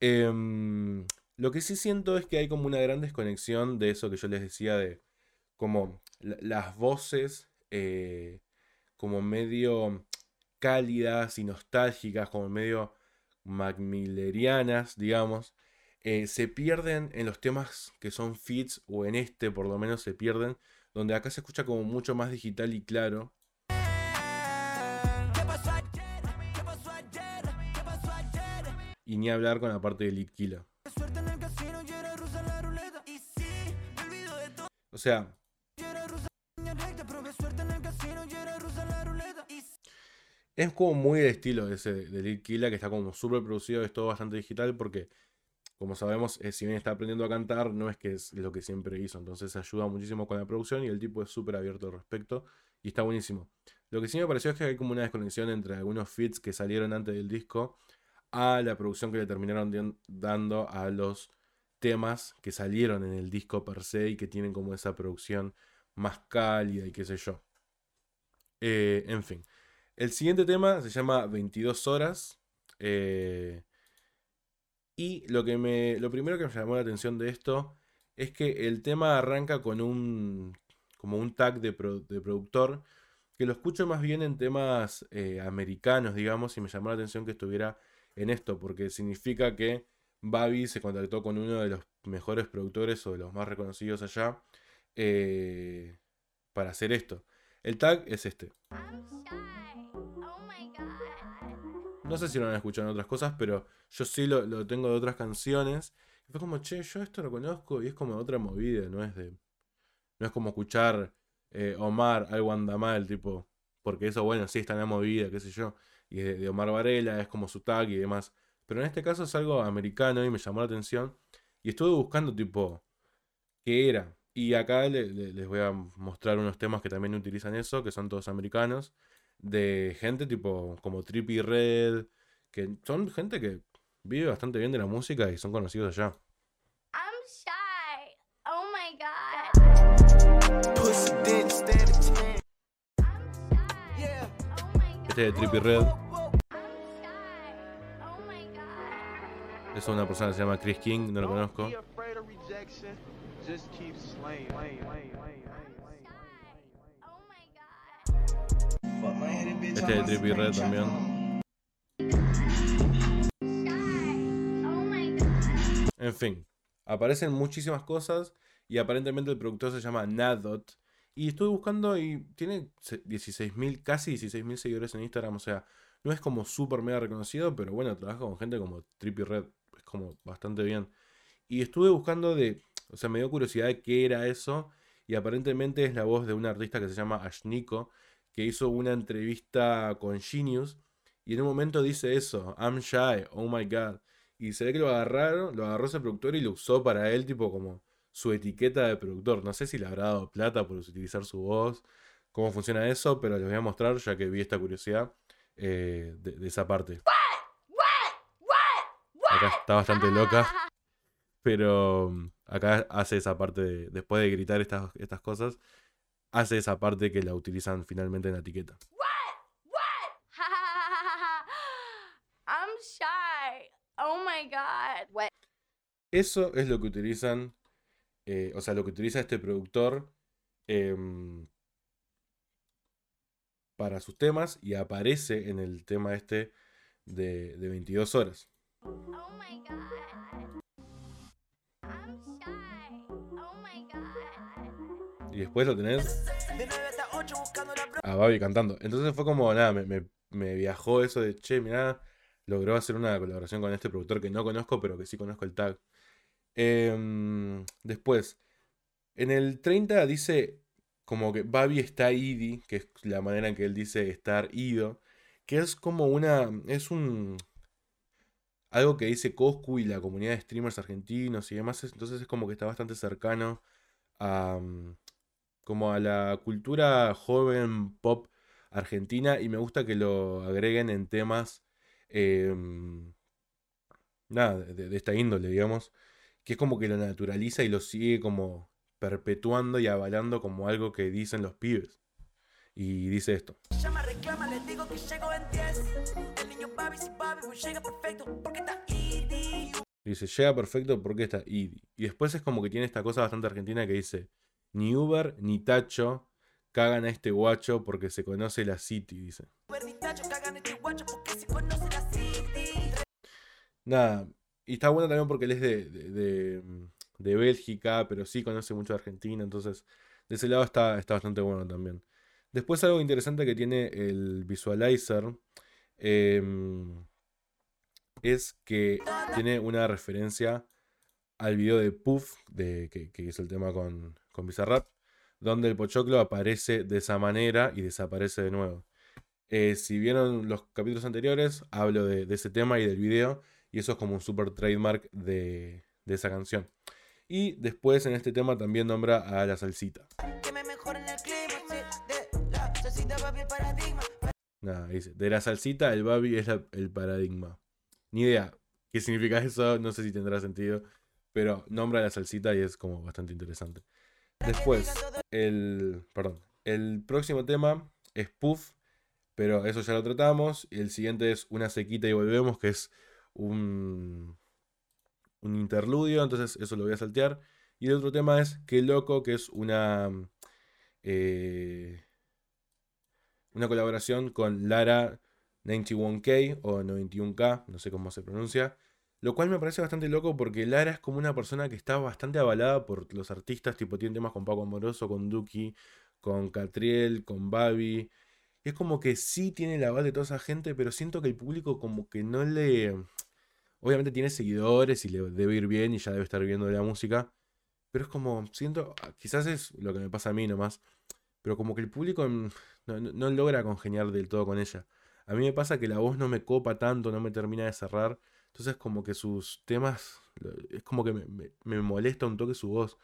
Em, lo que sí siento es que hay como una gran desconexión de eso que yo les decía de como la- las voces eh, como medio cálidas y nostálgicas, como medio macmillerianas, digamos, eh, se pierden en los temas que son fits, o en este por lo menos se pierden, donde acá se escucha como mucho más digital y claro. Y ni hablar con la parte de Litkila. O sea, es como muy el estilo de ese de Litkila, que está como súper producido, es todo bastante digital, porque como sabemos, eh, si bien está aprendiendo a cantar, no es que es lo que siempre hizo. Entonces ayuda muchísimo con la producción y el tipo es súper abierto al respecto. Y está buenísimo. Lo que sí me pareció es que hay como una desconexión entre algunos fits que salieron antes del disco a la producción que le terminaron dando a los temas que salieron en el disco per se y que tienen como esa producción más cálida y qué sé yo. Eh, en fin. El siguiente tema se llama 22 horas. eh, y lo, que me, lo primero que me llamó la atención de esto es que el tema arranca con un, como un tag de, de productor que lo escucho más bien en temas eh, americanos, digamos, y me llamó la atención que estuviera en esto, porque significa que Babi se contactó con uno de los mejores productores o de los más reconocidos allá eh, para hacer esto. El tag es este. No sé si lo han escuchado en otras cosas, pero yo sí lo, lo tengo de otras canciones. Y fue como, che, yo esto lo conozco y es como otra movida, no es de. No es como escuchar eh, Omar, algo anda mal, tipo. Porque eso, bueno, sí está en la movida, qué sé yo. Y de, de Omar Varela, es como su tag y demás. Pero en este caso es algo americano y me llamó la atención. Y estuve buscando, tipo, qué era. Y acá le- le- les voy a mostrar unos temas que también utilizan eso, que son todos americanos de gente tipo como Trippy Red, que son gente que vive bastante bien de la música y son conocidos allá. I'm shy. Oh my god. Oh my god. Este de Trippy Red I'm shy. Oh my god. es una persona que se llama Chris King, no lo conozco. Este de Trippy Red también. En fin, aparecen muchísimas cosas y aparentemente el productor se llama Nadot. Y estuve buscando y tiene se- 16.000, casi 16.000 seguidores en Instagram. O sea, no es como súper mega reconocido, pero bueno, trabaja con gente como Trippy Red. Es como bastante bien. Y estuve buscando de, o sea, me dio curiosidad de qué era eso. Y aparentemente es la voz de un artista que se llama Ashniko, que hizo una entrevista con Genius. Y en un momento dice eso, I'm shy, oh my god. Y se ve que lo agarraron, lo agarró ese productor y lo usó para él, tipo como su etiqueta de productor. No sé si le habrá dado plata por utilizar su voz, cómo funciona eso, pero les voy a mostrar ya que vi esta curiosidad eh, de, esa parte. Acá está bastante loca, pero mm, acá hace esa parte, de- después de gritar estas, estas cosas, hace esa parte que la utilizan finalmente en la etiqueta. I'm shy. Oh my god. What? Eso es lo que utilizan, eh, o sea, lo que utiliza este productor em, para sus temas y aparece en el tema este de, de 22 horas. Oh my god. I'm shy. Oh my god. Y después lo tenés De 9 hasta 8 buscando la a Babi cantando. Entonces fue como, nada, me, me- viajó eso de, che, mirá, logró hacer una colaboración con este productor que no conozco, pero que sí conozco el tag. Em, después, en el 30 dice como que Babi está idi, que es la manera en que él dice estar ido, que es como una, es un, algo que dice Coscu y la comunidad de streamers argentinos y demás, es- entonces es como que está bastante cercano a, mm, como a la cultura joven pop argentina y me gusta que lo agreguen en temas em, nada, de, de esta índole, digamos, que es como que lo naturaliza y lo sigue como perpetuando y avalando como algo que dicen los pibes. Y dice esto. Llama, reclama, les digo que llego en 10. El niño Babi, si Babi, llega perfecto porque está ED. Dice, llega perfecto porque está Idi. Y después es como que tiene esta cosa bastante argentina que dice, ni Uber ni Tacho cagan a este guacho porque se conoce la City, dice. Uber ni Tacho cagan este guacho porque se conoce la City. Nada, y está bueno también porque él es de, de, de, de Bélgica, pero sí conoce mucho de Argentina, entonces de ese lado está, está bastante bueno también. Después algo interesante que tiene el visualizer em, es que tiene una referencia al video de Puff, de, que, que hizo el tema con, con Bizarrap, donde el Pochoclo aparece de esa manera y desaparece de nuevo. Eh, si vieron los capítulos anteriores, hablo de, de ese tema y del video, y eso es como un super trademark de, de esa canción. Y después en este tema también nombra a la salsita. Nada, dice, de la salsita el babi es la- el paradigma. Ni idea qué significa eso, no sé si tendrá sentido, pero nombra a la salsita y es como bastante interesante. Después, el, perdón, el próximo tema spoof, pero eso ya lo tratamos. El siguiente es Una sequita y volvemos, que es un, un interludio, entonces eso lo voy a saltear. Y el otro tema es Qué loco, que es una, eh, una colaboración con Lara 91K o 91K, no sé cómo se pronuncia. Lo cual me parece bastante loco porque Lara es como una persona que está bastante avalada por los artistas, tipo tiene temas con Paco Amoroso, con Duki, con Catriel, con Babi. Es como que sí tiene el aval de toda esa gente, pero siento que el público como que no le... Obviamente tiene seguidores y le debe ir bien y ya debe estar viendo la música. Pero es como, siento, ah, quizás es lo que me pasa a mí nomás. Pero como que el público mm, no logra congeniar del todo con ella. A mí me pasa que la voz no me copa tanto, no me termina de cerrar. Entonces como que sus temas, es como que me, molesta un toque su voz.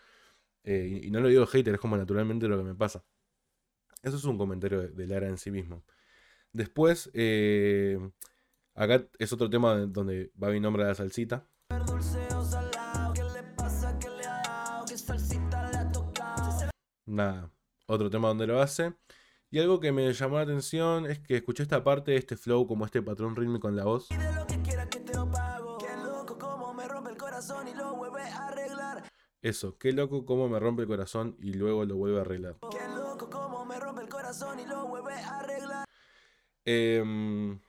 Eh, y, no lo digo hater, es como naturalmente lo que me pasa. Eso es un comentario de, de Lara en sí mismo. Después, eh, acá es otro tema de- donde va mi nombre a la salsita. Nada, otro tema donde lo hace. Y algo que me llamó la atención es que escuché esta parte, este flow, como este patrón rítmico en la voz. Eso, qué loco cómo me rompe el corazón y luego lo vuelve a arreglar. Qué loco como me rompe el corazón y lo vuelve a arreglar. Em,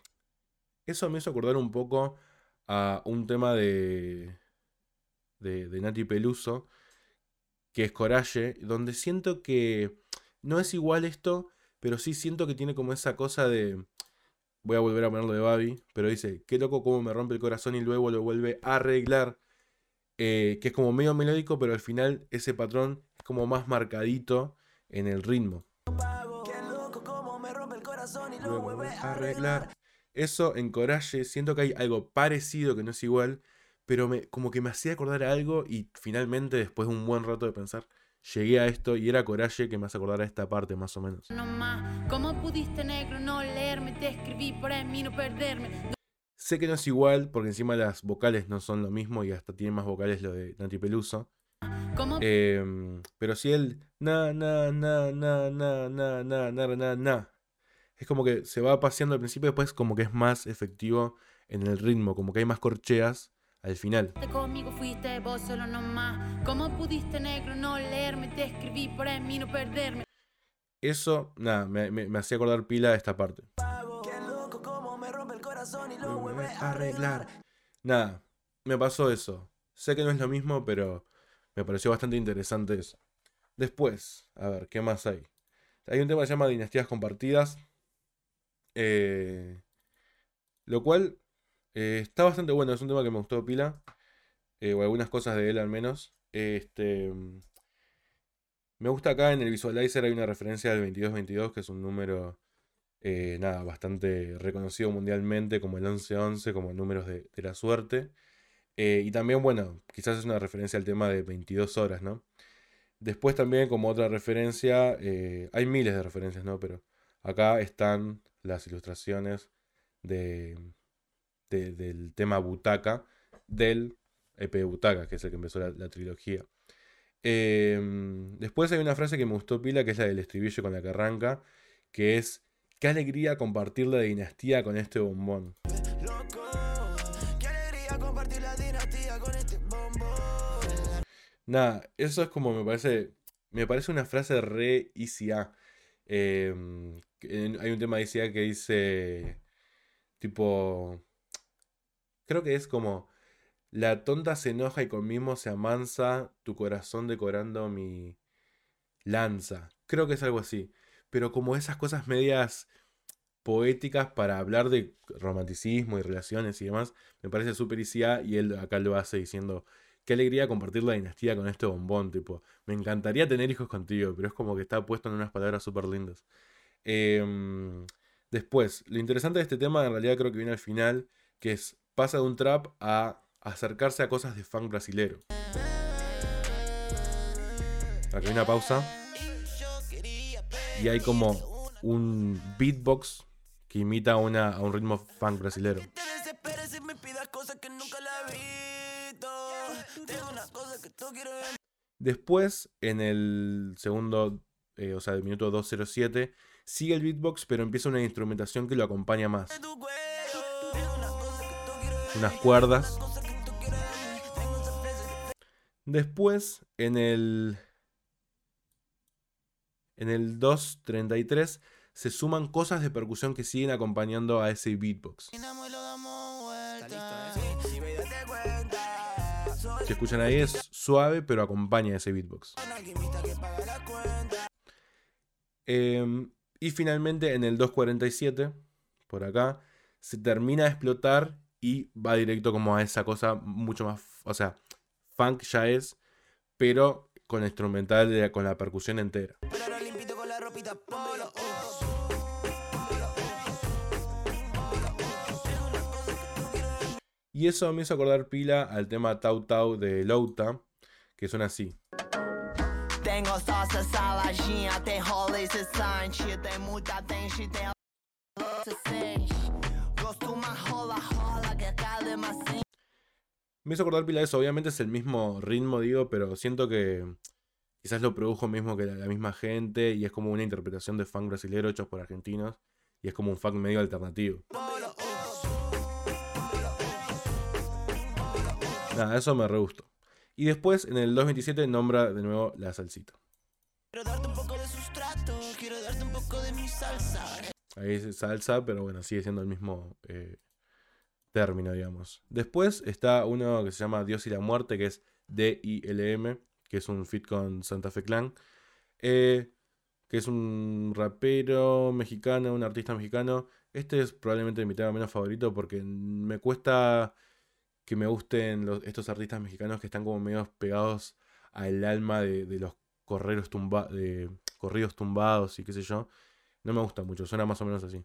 eso me hizo acordar un poco a un tema de, de, de Nati Peluso, que es Coraje, donde siento que no es igual esto, pero sí siento que tiene como esa cosa de... Voy a volver a ponerlo de Babi, pero dice, qué loco cómo me rompe el corazón y luego lo vuelve a arreglar. Eh, que es como medio melódico, pero al final ese patrón es como más marcadito en el ritmo. Arreglar. Eso en Coraje, siento que hay algo parecido que no es igual, pero me, como que me hacía acordar a algo y finalmente, después de un buen rato de pensar, llegué a esto y era Coraje que me hace acordar a esta parte más o menos. No más, ¿cómo pudiste negro no leerme? Te escribí para mí no perderme. Sé que no es igual porque encima las vocales no son lo mismo y hasta tiene más vocales lo de Nati Peluso. ¿Cómo Em, pero si él na na na na na na na na na na es como que se va paseando al principio y después como que es más efectivo en el ritmo, como que hay más corcheas al final. te conmigo fuiste vos solo no más? ¿Cómo pudiste negro no leerme? Te escribí para mí no perderme. Eso, nada, me, me- me hacía acordar pila de esta parte. Corazón y lo vuelve a arreglar. arreglar. Nada, me pasó eso. Sé que no es lo mismo, pero me pareció bastante interesante eso. Después, a ver, ¿qué más hay? Hay un tema que se llama Dinastías Compartidas. eh, lo cual eh, está bastante bueno. Es un tema que me gustó pila. eh, o algunas cosas de él al menos. Este. Me gusta acá en el visualizer hay una referencia al 2222, que es un número eh, nada, bastante reconocido mundialmente como el 1111, como números de, de la suerte. Eh, y también, bueno, quizás es una referencia al tema de 22 horas, ¿no? Después también como otra referencia, eh, hay miles de referencias, ¿no? Pero acá están las ilustraciones de, de- del tema Butaca, del EP Butaca, que es el que empezó la, la trilogía. Em, después hay una frase que me gustó pila, que es la del estribillo con la que arranca, que es, qué alegría compartir la dinastía con este bombón. Nada, eso es como me parece. Me parece una frase re Easy A. Em, hay un tema de Easy A que dice. Tipo. Creo que es como. La tonta se enoja y con mimo se amansa, tu corazón decorando mi lanza. Creo que es algo así. Pero como esas cosas medias poéticas para hablar de romanticismo y relaciones y demás, me parece súper Easy A y él acá lo hace diciendo. Qué alegría compartir la dinastía con este bombón, tipo. Me encantaría tener hijos contigo, pero es como que está puesto en unas palabras súper lindas. Em, después, lo interesante de este tema en realidad creo que viene al final, que es pasa de un trap a acercarse a cosas de funk brasilero. Aquí hay una pausa. Y hay como un beatbox que imita una, a un ritmo funk brasilero. Después, en el segundo, eh, o sea, del minuto 207, sigue el beatbox, pero empieza una instrumentación que lo acompaña más. Unas cuerdas. Después, en el. En el 2.33 se suman cosas de percusión que siguen acompañando a ese beatbox. Si escuchan ahí es suave, pero acompaña ese beatbox. Em, y finalmente en el 247, por acá, se termina de explotar y va directo como a esa cosa mucho más, o sea, funk ya es, pero con instrumental, con la percusión entera. Y eso me hizo acordar pila al tema Tau Tau de Louta, que suena así. Me hizo acordar pila de eso, obviamente es el mismo ritmo, digo, pero siento que quizás lo produjo mismo que la, la misma gente y es como una interpretación de funk brasilero hechos por argentinos y es como un funk medio alternativo. Nada, eso me re gustó. Y después en el 227 nombra de nuevo la salsita. Quiero darte un poco de sustrato, quiero darte un poco de mi salsa. Ahí es salsa, pero bueno, sigue siendo el mismo eh, término, digamos. Después está uno que se llama Dios y la Muerte, que es D-I-L-M, que es un fit con Santa Fe Clan. eh, que es un rapero mexicano, un artista mexicano. Este es probablemente mi tema menos favorito porque me cuesta que me gusten estos artistas mexicanos que están como medio pegados al alma de, los correros tumba, de corridos tumbados y qué sé yo. No me gusta mucho, suena más o menos así.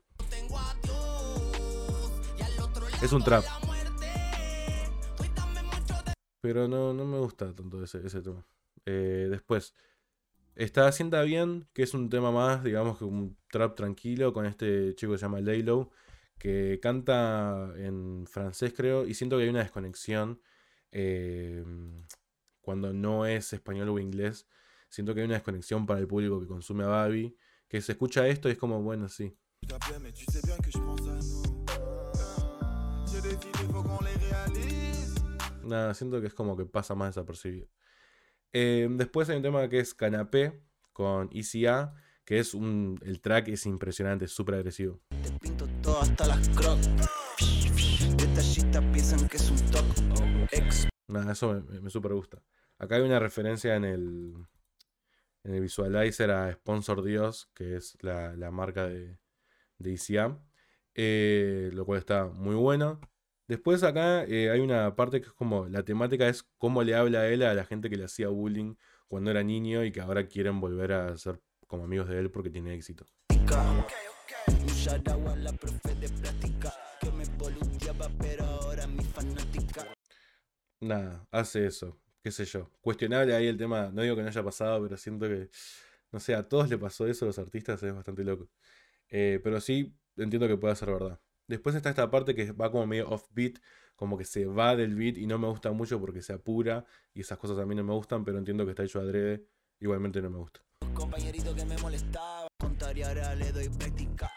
Es un trap. Pero no, no me gusta tanto ese, ese tema. Eh, después, está Sienta Bien, que es un tema más, digamos que un trap tranquilo con este chico que se llama Laylow, que canta en francés creo, y siento que hay una desconexión eh, cuando no es español o inglés. Siento que hay una desconexión para el público que consume a Babi, que se escucha esto y es como, bueno, sí. Nada, siento que es como que pasa más desapercibido. Eh, después hay un tema que es Canapé con ECA, que es un. El track es impresionante, es súper agresivo. Todo hasta las croc. Detallistas piensan que es un. Ex Nada, eso me, súper gusta. Acá hay una referencia en el. En el visualizer a Sponsor Dios, que es la, la marca de, de ECA. eh, lo cual está muy bueno. Después acá eh, hay una parte que es como la temática es cómo le habla a él a la gente que le hacía bullying cuando era niño y que ahora quieren volver a ser como amigos de él porque tiene éxito. La profe de plástica que me boludeaba, pero ahora mi fanática. Nada, hace eso, qué sé yo. Cuestionable ahí el tema, no digo que no haya pasado, pero siento que, no sé, a todos le pasó eso a los artistas, es bastante loco. Eh, pero sí, entiendo que pueda ser verdad. Después está esta parte que va como medio off-beat, como que se va del beat y no me gusta mucho porque se apura y esas cosas a mí no me gustan, pero entiendo que está hecho adrede, igualmente no me gusta. Compañerito que me molestaba, contar y ahora le doy práctica.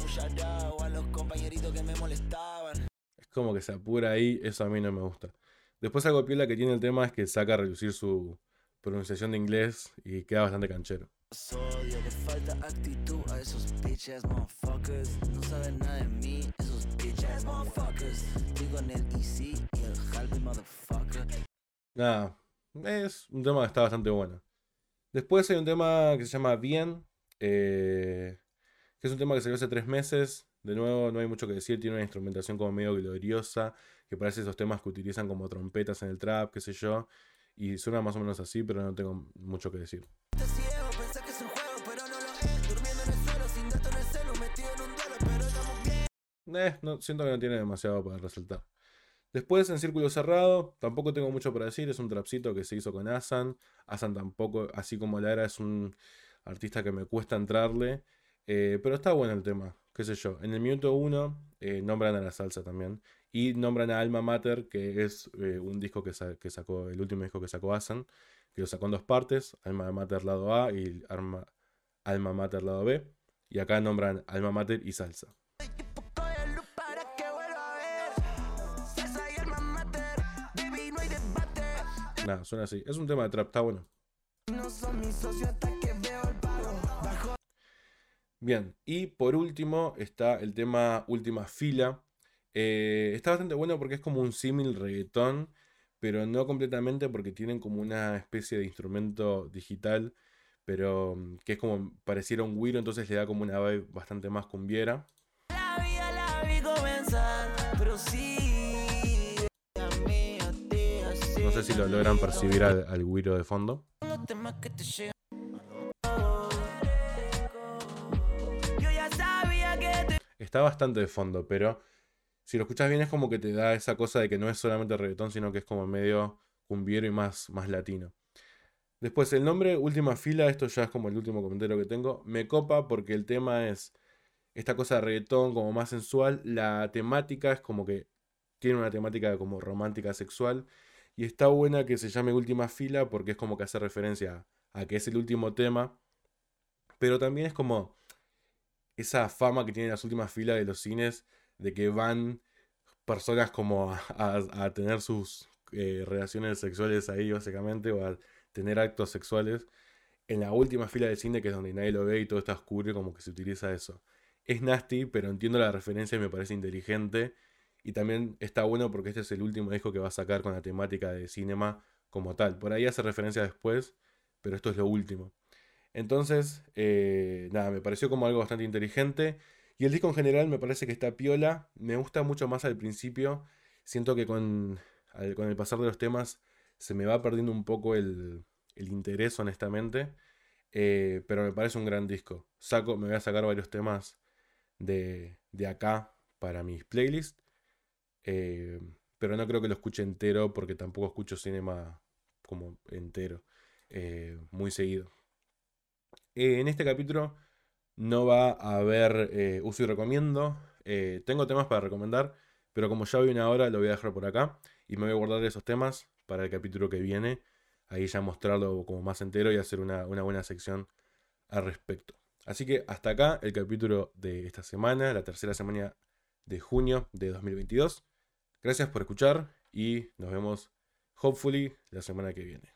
Un shout out a los compañeritos que me molestaban. Es como que se apura ahí, eso a mí no me gusta. Después algo piola que tiene el tema es que saca a relucir su pronunciación de inglés y queda bastante canchero. Odio, le falta actitud a esos bitches, motherfuckers. No saben nada de mí, esos bitches, motherfuckers. Digo en el easy y el Harvey, motherfucker. Nada, es un tema que está bastante bueno. Después hay un tema que se llama Bien, eh, que es un tema que salió hace tres meses. De nuevo, no hay mucho que decir, tiene una instrumentación como medio gloriosa, que parece esos temas que utilizan como trompetas en el trap, qué sé yo. Y suena más o menos así, pero no tengo mucho que decir. Eh, no, siento que no tiene demasiado para resaltar. Después, en Círculo Cerrado, tampoco tengo mucho para decir. Es un trapcito que se hizo con Asan. Asan tampoco, así como Lara, es un artista que me cuesta entrarle. eh, pero está bueno el tema, qué sé yo. En el minuto 1 nombran a la salsa también. Y nombran a Alma Mater, que es eh, un disco que, sa- que sacó, el último disco que sacó Asan, que lo sacó en dos partes: Alma Mater lado A y Alma Mater lado B. Y acá nombran Alma Mater y Salsa. Nada, suena así. Es un tema de trap, está bueno. Bien, y por último está el tema Última Fila. Eh, está bastante bueno porque es como un símil reggaetón, pero no completamente porque tienen como una especie de instrumento digital, pero mm, que es como pareciera un güiro, entonces le da como una vibe bastante más cumbiera. la vida la vi comenzar, pero sí. Sé si lo logran percibir al, al de fondo. Está bastante de fondo, pero si lo escuchas bien es como que te da esa cosa de que no es solamente reggaetón, sino que es como medio cumbiero y más, más latino. Después, el nombre Última Fila, esto ya es como el último comentario que tengo. Me copa porque el tema es esta cosa de reggaetón como más sensual. La temática es como que tiene una temática como romántica sexual. Y está buena que se llame Última Fila porque es como que hace referencia a que es el último tema. Pero también es como esa fama que tienen las últimas filas de los cines de que van personas como a, tener sus eh, relaciones sexuales ahí básicamente o a tener actos sexuales en la última fila del cine que es donde nadie lo ve y todo está oscuro como que se utiliza eso. Es nasty, pero entiendo la referencia y me parece inteligente y también está bueno porque este es el último disco que va a sacar con la temática de cinema como tal. Por ahí hace referencia después, pero esto es lo último. Entonces, eh, nada, me pareció como algo bastante inteligente. Y el disco en general me parece que está piola. Me gusta mucho más al principio. Siento que con, con el pasar de los temas se me va perdiendo un poco el, el interés, honestamente. Eh, pero me parece un gran disco. Saco, me voy a sacar varios temas de, de acá para mis playlists. Eh, pero no creo que lo escuche entero porque tampoco escucho cinema como entero, eh, muy seguido. Eh, en este capítulo no va a haber uso y recomiendo. Tengo temas para recomendar, pero como ya vi una hora, lo voy a dejar por acá. Y me voy a guardar esos temas para el capítulo que viene. Ahí ya mostrarlo como más entero y hacer una, una buena sección al respecto. Así que hasta acá el capítulo de esta semana, la tercera semana de junio de 2022. Gracias por escuchar y nos vemos, hopefully, la semana que viene.